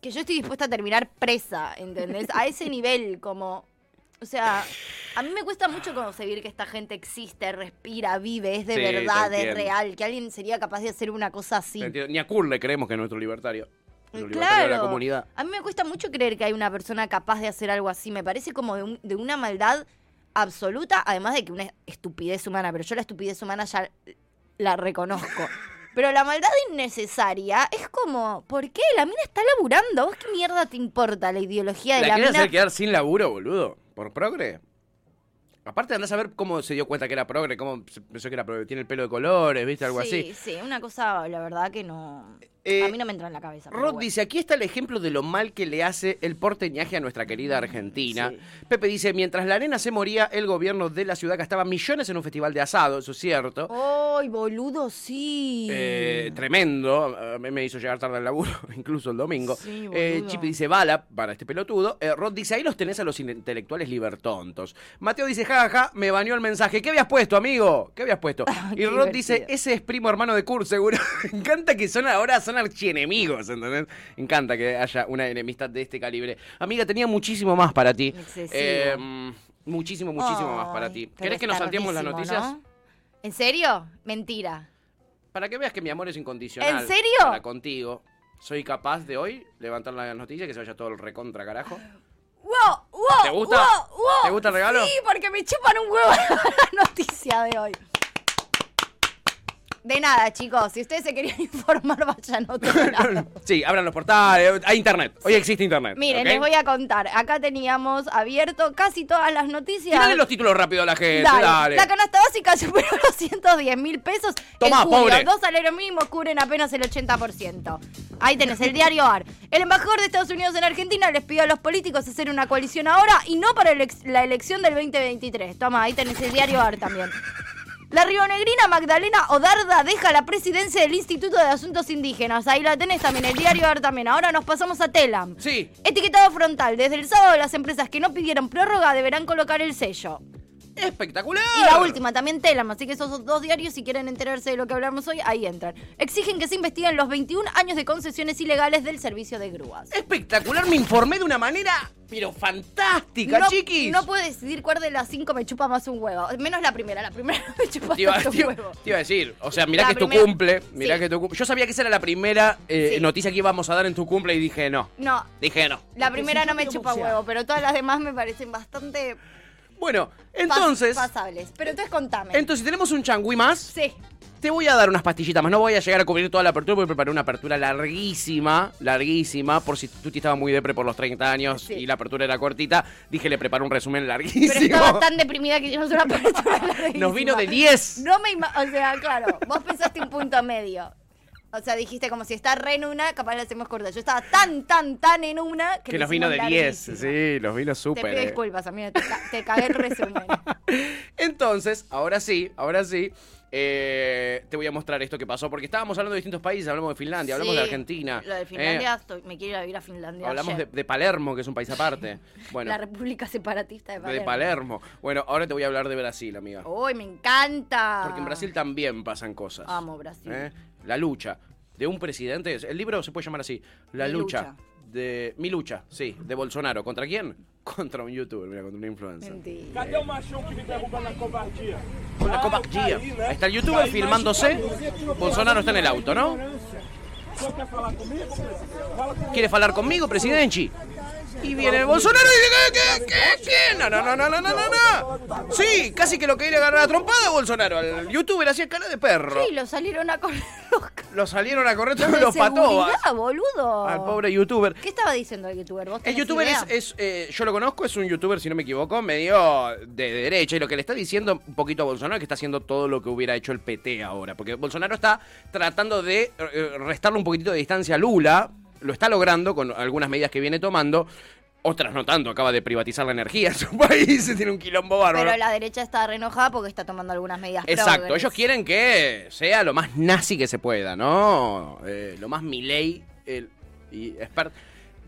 que yo estoy dispuesta a terminar presa, ¿entendés? A ese nivel, como... O sea, a mí me cuesta mucho concebir que esta gente existe, respira, vive, es de Sí, verdad, es real, que alguien sería capaz de hacer una cosa así. Ni a Kurt le creemos que es nuestro libertario. Nuestro libertario de la Claro. comunidad. A mí me cuesta mucho creer que hay una persona capaz de hacer algo así. Me parece como de, un- de una maldad absoluta, además de que una estupidez humana, pero yo la estupidez humana ya la reconozco. Pero la maldad innecesaria es como, ¿por qué? La mina está laburando. ¿Vos qué mierda te importa la ideología de ¿La la, mina? hacer quedar sin laburo, boludo? ¿Por progre? Aparte andás a ver cómo se dio cuenta que era progre, cómo pensó que era progre. Tiene el pelo de colores, ¿viste? Algo sí, así. sí, una cosa, la verdad que no... Eh, a mí no me entra en la cabeza. Rod bueno. dice, aquí está el ejemplo de lo mal que le hace el porteñaje a nuestra querida Argentina. Pepe dice, mientras la nena se moría, el gobierno de la ciudad gastaba millones en un festival de asado, eso es cierto. ¡Ay, boludo, sí! Eh, tremendo, me hizo llegar tarde al laburo, incluso el domingo. Sí, Eh, boludo. Chip dice bala para este pelotudo. Eh, Rod dice, ahí los tenés a los intelectuales libertontos. Mateo dice, jajaja, me baneó el mensaje. ¿Qué habías puesto, amigo? ¿Qué habías puesto? y Rod dice, ese es primo hermano de Kurt, seguro. me encanta que son ahora son archienemigos, ¿entendés? Me encanta que haya una enemistad de este calibre. Amiga, tenía muchísimo más para ti. Eh, muchísimo, muchísimo más para ti. ¿Querés que nos salteemos las noticias? ¿no? ¿En serio? Mentira. Para que veas que mi amor es incondicional. ¿En serio? Para contigo. Soy capaz de hoy levantar las noticias que se vaya todo el recontra carajo. ¡Wow! ¡Wow! ¿Te gusta? wow, wow. ¿Te gusta el regalo? Sí, porque me chupan un huevo la noticia de hoy. De nada, chicos. Si ustedes se querían informar, vayan a otro lado. Sí, abran los portales. Hay internet. Hoy existe internet. Miren, les voy a contar. Acá teníamos abierto casi todas las noticias. Tirale los títulos rápido a la gente. Dale. Dale. La canasta básica superó los 110 mil pesos. Tomá, en julio. pobre. Dos salarios mínimos cubren apenas el 80%. Ahí tenés el diario AR. El embajador de Estados Unidos en Argentina les pidió a los políticos hacer una coalición ahora y no para la elección del 2023. Toma, ahí tenés el diario AR también. La rionegrina Magdalena Odarda deja la presidencia del Instituto de Asuntos Indígenas. Ahí la tenés también, el diario AR también. Ahora nos pasamos a Telam. Sí. Etiquetado frontal. Desde el sábado las empresas que no pidieron prórroga deberán colocar el sello. Espectacular. Y la última, también Telam, así que esos dos diarios, si quieren enterarse de lo que hablamos hoy, ahí entran. Exigen que se investiguen los 21 años de concesiones ilegales del servicio de grúas. Espectacular, me informé de una manera, pero fantástica, no, chiquis. No puedo decidir cuál de las cinco me chupa más un huevo. Menos la primera, la primera no me chupa Te iba, tanto te iba- huevo. te iba a decir, o sea, mirá La que tu cumple, mirá sí. que tu cum- Yo sabía que esa era la primera eh, Sí. noticia que íbamos a dar en tu cumple y dije no. No, Dije no. la primera no me chupa huevo, pero todas las demás me parecen bastante Bueno, pas- entonces, pasables. Pero entonces contame. entonces tenemos un changui más. Sí. Te voy a dar unas pastillitas más. No voy a llegar a cubrir toda la apertura porque preparé una apertura larguísima, larguísima. Por si Tuti estaba muy depre por los 30 años Sí. y la apertura era cortita, dije le preparo un resumen Pero larguísimo. estaba tan deprimida que hicimos una apertura larguísima. Nos vino de 10. No me O sea, claro, vos pensaste un punto medio. O sea, dijiste como si está re en una, capaz la hacemos corta. Yo estaba tan, tan, tan en una que, Que la nos vino de hicimos 10. larguísima. Sí, nos vino Te súper. pido eh. disculpas, amigo, te, ca- te cagué el resumen. Entonces, ahora sí, ahora sí. Eh, te voy a mostrar esto que pasó, porque estábamos hablando de distintos países, hablamos de Finlandia, hablamos de Argentina. Lo de eh, Finlandia, estoy- me quiero ir a vivir a Finlandia. hablamos de, Palermo, que es un país aparte. Bueno, La República Separatista de Palermo. de Palermo. Bueno, ahora te voy a hablar de Brasil, amiga. ¡Uy, me encanta! Porque en Brasil también pasan cosas. Amo Brasil. ¿eh? La lucha de un presidente. El libro se puede llamar así. La Mi lucha. lucha. de. Mi lucha, sí, de Bolsonaro. ¿Contra quién? Contra un youtuber, mira, contra un influencer. Cadê o machão que me derruba na covardia? Con la covardia. Ahí está el youtuber filmándose. Bolsonaro está en el auto, ¿no? ¿Quiere hablar conmigo, presidente? Y viene Bolsonaro y dice, ¿qué, qué, qué? No, no, no, no, no, no, no, no. Sí, casi que lo quería agarrar a trompada a Bolsonaro. Al youtuber hacía cara de perro. Sí, lo salieron a correr Lo salieron a correr los todos los patobas. boludo. Al pobre youtuber. ¿Qué estaba diciendo el youtuber? ¿Vos El youtuber idea? es, es, eh, yo lo conozco, es un youtuber, si no me equivoco, medio de derecha. Y lo que le está diciendo un poquito a Bolsonaro es que está haciendo todo lo que hubiera hecho el PT ahora. Porque Bolsonaro está tratando de eh, restarle un poquitito de distancia a Lula. Lo está logrando con algunas medidas que viene tomando. Otras no tanto, acaba de privatizar la energía en su país, tiene un quilombo bárbaro. Pero la derecha está re enojada porque está tomando algunas medidas Exacto, ellos quieren que sea lo más nazi que se pueda, ¿no? Eh, lo más Milei el, y expert.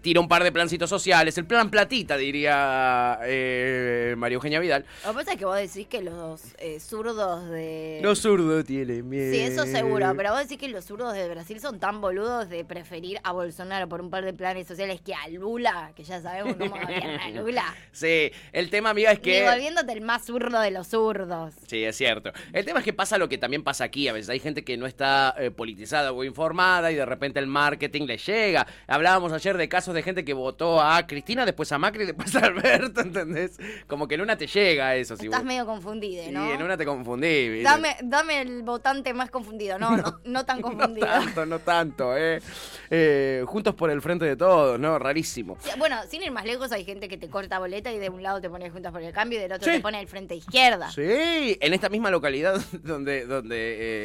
Tira un par de plancitos sociales, el plan platita, diría eh, María Eugenia Vidal. Lo que pasa es que vos decís que los eh, zurdos de... Los zurdos tienen miedo. Sí, eso seguro, pero vos decís que los zurdos de Brasil son tan boludos de preferir a Bolsonaro por un par de planes sociales que a Lula, que ya sabemos cómo gobierna Lula. Sí, el tema, amiga, es que... volviéndote el más zurdo de los zurdos. Sí, es cierto. El tema es que pasa lo que también pasa aquí. A veces hay gente que no está eh, politizada o informada y de repente el marketing le llega. Hablábamos ayer de casos de gente que votó a Cristina, después a Macri, después a Alberto, ¿entendés? Como que en una te llega eso. Si Estás vos- medio confundido, Sí, ¿no? en una te confundí. Dame, dame el votante más confundido. No, no, no tan confundido. tanto, no tanto, ¿eh? Eh, Juntos por el frente de todos, ¿no? Rarísimo. Sí, Bueno, sin ir más lejos, hay gente que te corta boleta y de un lado te pone juntas por el cambio y del otro Sí. te pone el frente izquierda. Sí, en esta misma localidad donde, donde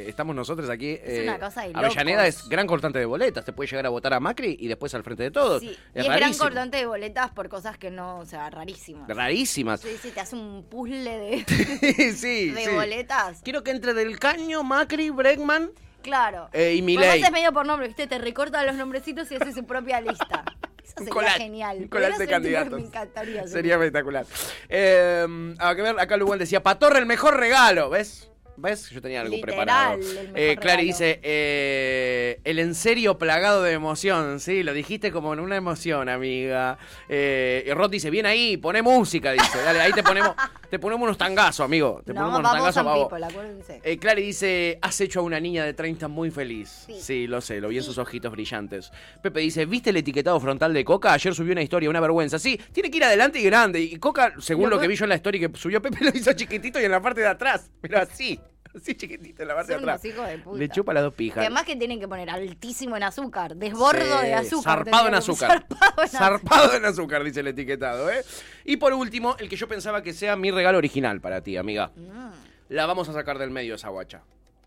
eh, estamos nosotros aquí, Es eh, una cosa de Avellaneda locos. es gran cortante de boletas. Te puede llegar a votar a Macri y después al frente de todos. Sí, es y es gran rarísimo. cortante de boletas por cosas que no, o sea, rarísimas. Rarísimas. Sí, sí, te hace un puzzle de, sí, de sí. boletas. Quiero que entre del caño, Macri, Bregman Claro. eh, y Milei. haces medio por nombre, ¿viste? Te recorta los nombrecitos y hace su propia lista. Eso sería collage, genial. un collage Podría de candidatos. Me encantaría. Sería espectacular. Eh, a ver, acá Lugan decía, Patorre el mejor regalo, ¿ves? ¿Ves? Yo tenía algo Literal, preparado. Eh, Clary dice, eh, el en serio plagado de emoción, sí, lo dijiste como en una emoción, amiga. Eh, y Rod dice, bien ahí, poné música, dice, dale, ahí te ponemos, te ponemos unos tangazos, amigo. Te No, ponemos unos tangazos. People, acuérdense. Eh, Clary dice, has hecho a una niña de 30 muy feliz. Sí. Sí. lo sé, lo vi en sus ojitos brillantes. Pepe dice, ¿viste el etiquetado frontal de Coca? Ayer subió una historia, una vergüenza. Sí, tiene que ir adelante y grande. Y Coca, según Lo lo que- vi yo en la historia que subió Pepe, lo hizo chiquitito y en la parte de atrás. Pero así, así chiquitito en la parte Son de atrás. unos hijos de puta. Le chupa las dos Y pijas. además que tienen que poner altísimo en azúcar, desbordo Sí, de azúcar. Zarpado en azúcar. Zarpado en azúcar. Zarpado en azúcar, dice el etiquetado, ¿eh? Y por último, el que yo pensaba que sea mi regalo original para ti, amiga. Mm. La vamos a sacar del medio esa guacha.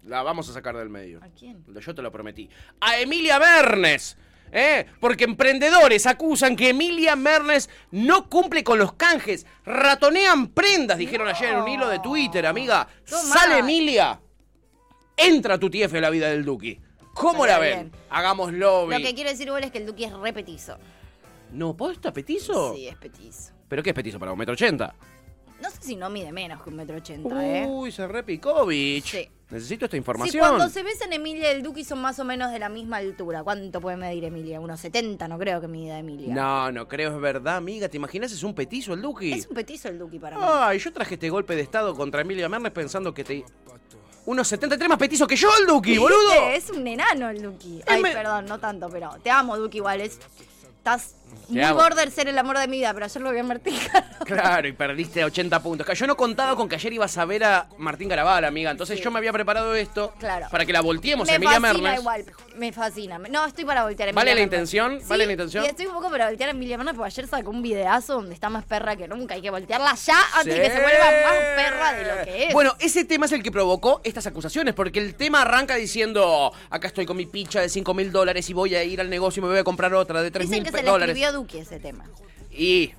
La vamos a sacar del medio. ¿A quién? Yo te lo prometí. A Emilia Mernes. ¿Eh? Porque emprendedores acusan que Emilia Mernes no cumple con los canjes. Ratonean prendas, dijeron ayer en un hilo de Twitter, amiga. Sale. Emilia. Entra tu TF en la vida del Duki. ¿Cómo la ven? bien. Hagamos lobby. Lo que quiere decir igual es que el Duki es repetizo. No, ¿posta petizo? Sí, es petizo. ¿Pero qué es petizo para un metro ochenta? No sé si no mide menos que un metro ochenta, ¿eh? Uy, se repicó, bitch. Sí. Necesito esta información. cuando se besan Emilia y el Duki son más o menos de la misma altura. ¿Cuánto puede medir Emilia? Unos 70, no creo que mida Emilia. No, no creo, es verdad, amiga. ¿Te imaginas? Es un petizo el Duki. Es un petizo el Duki para mí. Ay, yo traje este golpe de estado contra Emilia Mernes pensando que te. Unos 73 más petizo que yo, el Duki, boludo. Es un enano el Duki. Ay, me- perdón, no tanto, pero te amo, Duki, igual. Es, estás muy border ser el amor de mi vida, pero ayer lo vi en Martín Claro, y perdiste 80 puntos. Yo no contaba con que ayer ibas a ver a Martín Garabal, amiga. Entonces yo me había preparado esto Claro. para que la volteemos a Me Emilia fascina Mernes. igual, me fascina. No, estoy para voltear a Emilia ¿Vale la Mernes. intención? Sí, ¿Vale la intención? Y estoy un poco para voltear a Emilia Mernes porque ayer sacó un videazo donde está más perra que nunca. Hay que voltearla ya antes Sí. que se vuelva más perra de lo que es. Bueno, ese tema es el que provocó estas acusaciones, porque el tema arranca diciendo, acá estoy con mi picha de 5 mil dólares y voy a ir al negocio y me voy a comprar otra de 3 Dicen mil dólares. A Duki ese tema. Y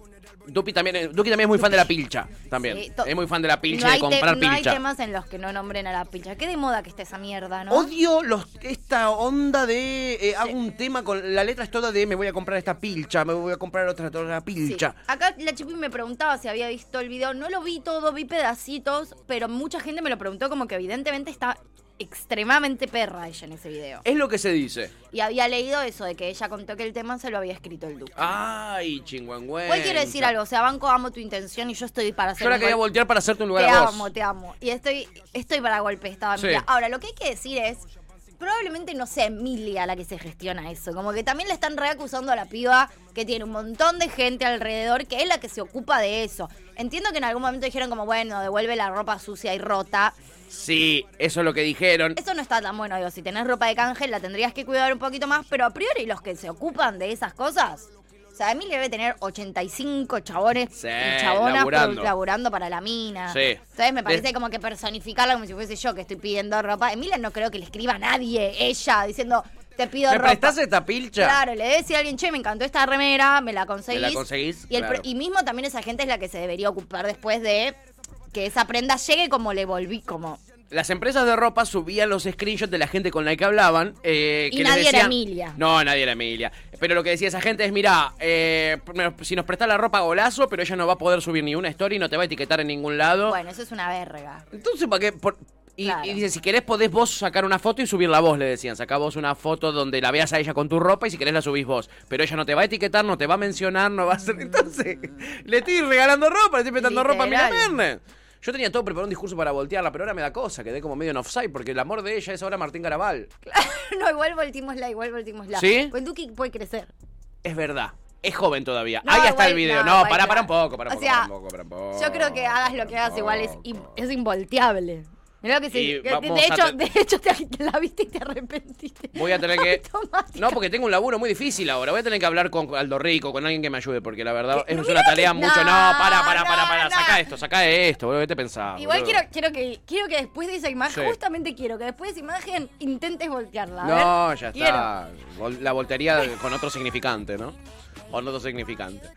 Duki también, es- Duki también es muy fan de la pilcha. También. Sí, es muy fan de la pilcha y de te- comprar no hay pilcha. temas en los que no nombren a la pilcha. Qué de moda que está esa mierda, ¿no? Odio los, esta onda de. eh, hago un tema con. La letra es toda de me voy a comprar esta pilcha, me voy a comprar otra, otra Sí. pilcha. Acá la Chipi me preguntaba si había visto el video. No lo vi todo, vi pedacitos, pero mucha gente me lo preguntó como que evidentemente está extremadamente perra ella en ese video. Es lo que se dice. Y había leído eso de que ella contó que el tema se lo había escrito el Duque. Ay, chingüengüencha. Igual quiero decir algo, o sea, Banco, amo tu intención y yo estoy para hacer Yo la un quería voltear para hacerte un lugar Te a vos. amo, te amo. Y estoy, estoy para golpes, estaba Sí. Ahora, lo que hay que decir es, probablemente no sea Emilia la que se gestiona eso. Como que también le están reacusando a la piba que tiene un montón de gente alrededor que es la que se ocupa de eso. Entiendo que en algún momento dijeron como, bueno, devuelve la ropa sucia y rota. Sí, eso es lo que dijeron. Eso no está tan bueno, digo, si tenés ropa de canje la tendrías que cuidar un poquito más, pero a priori los que se ocupan de esas cosas... O sea, Emilia debe tener 85 chabones Sí, y chabonas laburando. para la mina. Sí. Entonces me parece De- como que personificarla como si fuese yo que estoy pidiendo ropa. Emilia no creo que le escriba a nadie, ella, diciendo, te pido ¿Me ropa. prestás esta pilcha? Claro, le debe decir a alguien, che, me encantó esta remera, me la conseguís. ¿Me la conseguís? Y, el Claro. y mismo también esa gente es la que se debería ocupar después de que esa prenda llegue como le volví, como... Las empresas de ropa subían los screenshots de la gente con la que hablaban. eh, Y que les nadie era Emilia. No, nadie era Emilia. Pero lo que decía esa gente es, mira, eh, si nos presta la ropa, golazo, pero ella no va a poder subir ni una story, no te va a etiquetar en ningún lado. Bueno, eso es una verga. Entonces, ¿para qué? Por- y, Claro. y dice, si querés podés vos sacar una foto y subirla vos, le decían. Sacá vos una foto donde la veas a ella con tu ropa y si querés la subís vos. Pero ella no te va a etiquetar, no te va a mencionar, no va a hacer... Entonces, le estoy regalando ropa, le estoy prestando ropa a Literal. Mernes. Yo tenía todo preparado un discurso para voltearla, pero ahora me da cosa, quedé como medio en offside, porque el amor de ella es ahora Martín Garabal. no, igual voltimosla, igual voltimosla. ¿Sí? Pues Duki puede crecer. Es verdad. Es joven todavía. No, Ahí está el video. no, para, para claro. un poco, para un poco, sea, para un poco, para un poco. Yo creo que hagas lo que hagas igual es, es involteable. Mirá lo que sí. De, hecho, de hecho te, la viste y te arrepentiste. Voy a tener que. No, porque tengo un laburo muy difícil ahora. Voy a tener que hablar con Aldo Rico, con alguien que me ayude, porque la verdad es una tarea no, mucho. No, para, para, para, no, para. no. Saca esto, saca esto, boludo. ¿Qué te pensás? Igual quiero, quiero, que, quiero que después de esa imagen, Sí. justamente quiero que después de esa imagen intentes voltearla. a No, ver. ya está. La voltearía con otro significante, ¿no? Con otro significante.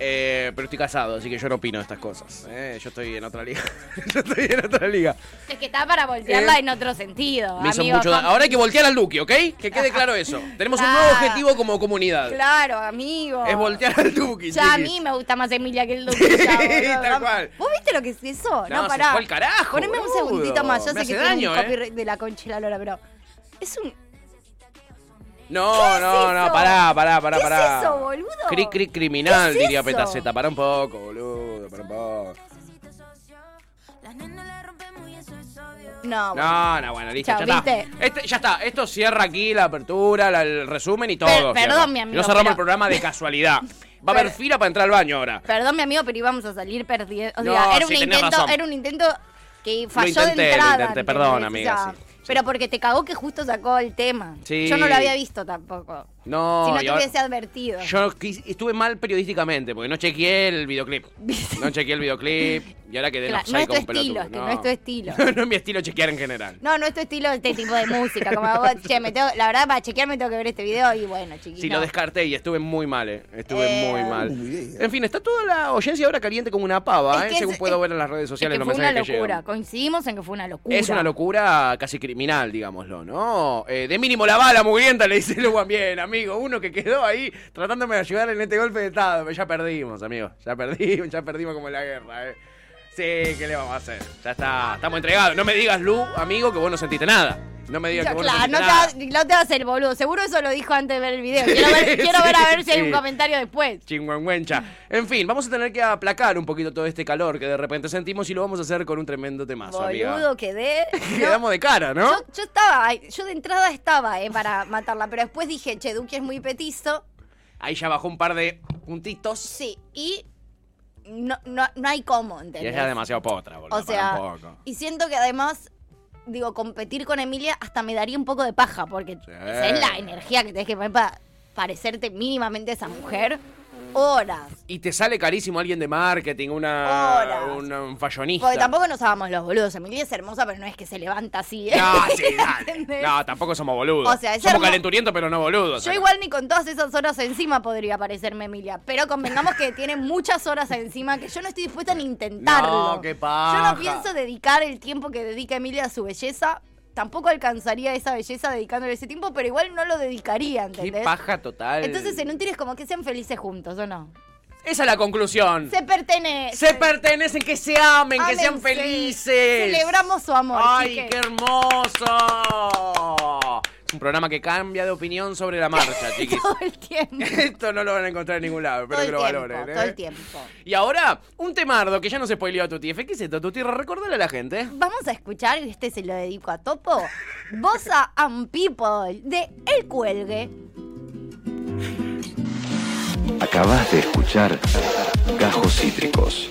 Eh, pero estoy casado, así que yo no opino de estas cosas. ¿eh? Yo estoy en otra liga. yo estoy en otra liga. Es que está para voltearla Eh, en otro sentido. Me hizo amigo. mucho. Ahora hay que voltear al Duque, ¿ok? Que quede claro eso. Tenemos un nuevo objetivo como comunidad. Claro, amigo. Es voltear al Duque. Ya a mí me gusta más Emilia que el Duque. ya, boludo. Tal cual. ¿Vos viste lo que es eso? No, se pará. fue al carajo, Poneme un segundito más. Yo Me sé que daño, un ¿eh? copyright de la concha y la lora, pero. Es un. No, ¿Qué no, es no, eso? pará, pará, pará, ¿Qué pará. es eso, boludo? Cric, cric, criminal, ¿Qué es diría eso? Petaceta. Para un poco, boludo, para un poco. No, No, no, bueno, listo, Chao, ya ¿viste? está. Este- ya está, esto cierra aquí la apertura, la- el resumen y todo. Cierra. perdón, mi amigo, No cerramos pero- el programa de casualidad. Va a haber fila para entrar al baño ahora. Perdón, mi amigo, pero íbamos a salir perdiendo. O No, sea, era un tenés intento, razón. era un intento que falló intenté, de lo entrada. intenté, ¿entendés? perdón, O amiga, sea, sí, Pero porque te cagó que justo sacó el tema. Sí. Yo no lo había visto tampoco. No, si no te hubiese advertido. Yo quis- estuve mal periodísticamente porque no chequeé el videoclip. No chequeé el videoclip y ahora quedé en Claro, offside no es tu como un estilo, pelotudo. es que no es tu estilo. no es mi estilo chequear en general. No, no es tu estilo este tipo de música. Como vos, che, me tengo- la verdad, para chequearme tengo que ver este video y bueno, chiquito. Sí, lo descarté y estuve muy mal, eh. Estuve Eh, muy mal. En fin, está toda la audiencia ahora caliente como una pava, Es eh, que según es- puedo es- ver en las redes Es sociales que los fue una mensajes que locura. llegan. Coincidimos en que fue una locura. Es una locura casi criminal, digámoslo, ¿no? Eh, de mínimo la bala mugrienta, le dice Luan bien, amigo. Uno que quedó ahí tratándome de ayudar en este golpe de Estado. Ya perdimos, amigo. Ya perdimos, ya perdimos como la guerra, ¿eh? Sí, ¿qué le vamos a hacer? Ya está, estamos entregados. No me digas, Lu, amigo, que vos no sentiste nada. No me digas que vos claro, no te, hagas- no te hagas el boludo. Seguro eso lo dijo antes de ver el video. Quiero ver, quiero ver a ver si hay un comentario después. Chingüengüencha. En fin, vamos a tener que aplacar un poquito todo este calor que de repente sentimos y lo vamos a hacer con un tremendo temazo, amiga. Boludo, quedé. Quedamos de cara, ¿no? Yo, yo estaba, yo de entrada estaba, eh, para matarla, pero después dije, che, Duque es muy petizo. Ahí ya bajó un par de puntitos. Sí, y no, no, no hay cómo, Y ¿entendés? ella es demasiado potra, boludo. O sea, y siento que además, digo, competir con Emilia hasta me daría un poco de paja, porque esa es la energía que tenés que poner para parecerte mínimamente a esa mujer. Horas. Y te sale carísimo alguien de marketing, una, Horas. una- un fashionista. Porque tampoco nos hagamos los boludos. Emilia es hermosa, pero no es que se levanta así. ¿eh? No, sí, dale. No, tampoco somos boludos. O sea, es somos calenturientos, pero no boludos. Yo igual ni con todas esas horas encima podría parecerme Emilia. Pero convengamos que tiene muchas horas encima que yo no estoy dispuesta ni a intentarlo. No, qué Yo paja. no pienso dedicar el tiempo que dedica Emilia a su belleza. Tampoco alcanzaría esa belleza dedicándole ese tiempo, pero igual no lo dedicaría, Qué ¿entendés? paja total. Entonces en un tiro es como que sean felices juntos, ¿o no? Esa es la conclusión. Se pertenece. Se pertenecen, que se amen, que sean felices. Celebramos su amor, ¡Ay, qué hermoso! Es un programa que cambia de opinión sobre la marcha, chiquis. Todo el tiempo. Esto no lo van a encontrar en ningún lado, espero Todo que el lo tiempo, valoren. ¿eh? todo el tiempo. Y ahora, un temardo que ya no se spoileó a Tuti. F. ¿Qué es esto, Tuti? Recordale a la gente. Vamos a escuchar, y este se lo dedico a Topo, Bosa and People de El Cuelgue. Acabas de escuchar Gajos Cítricos.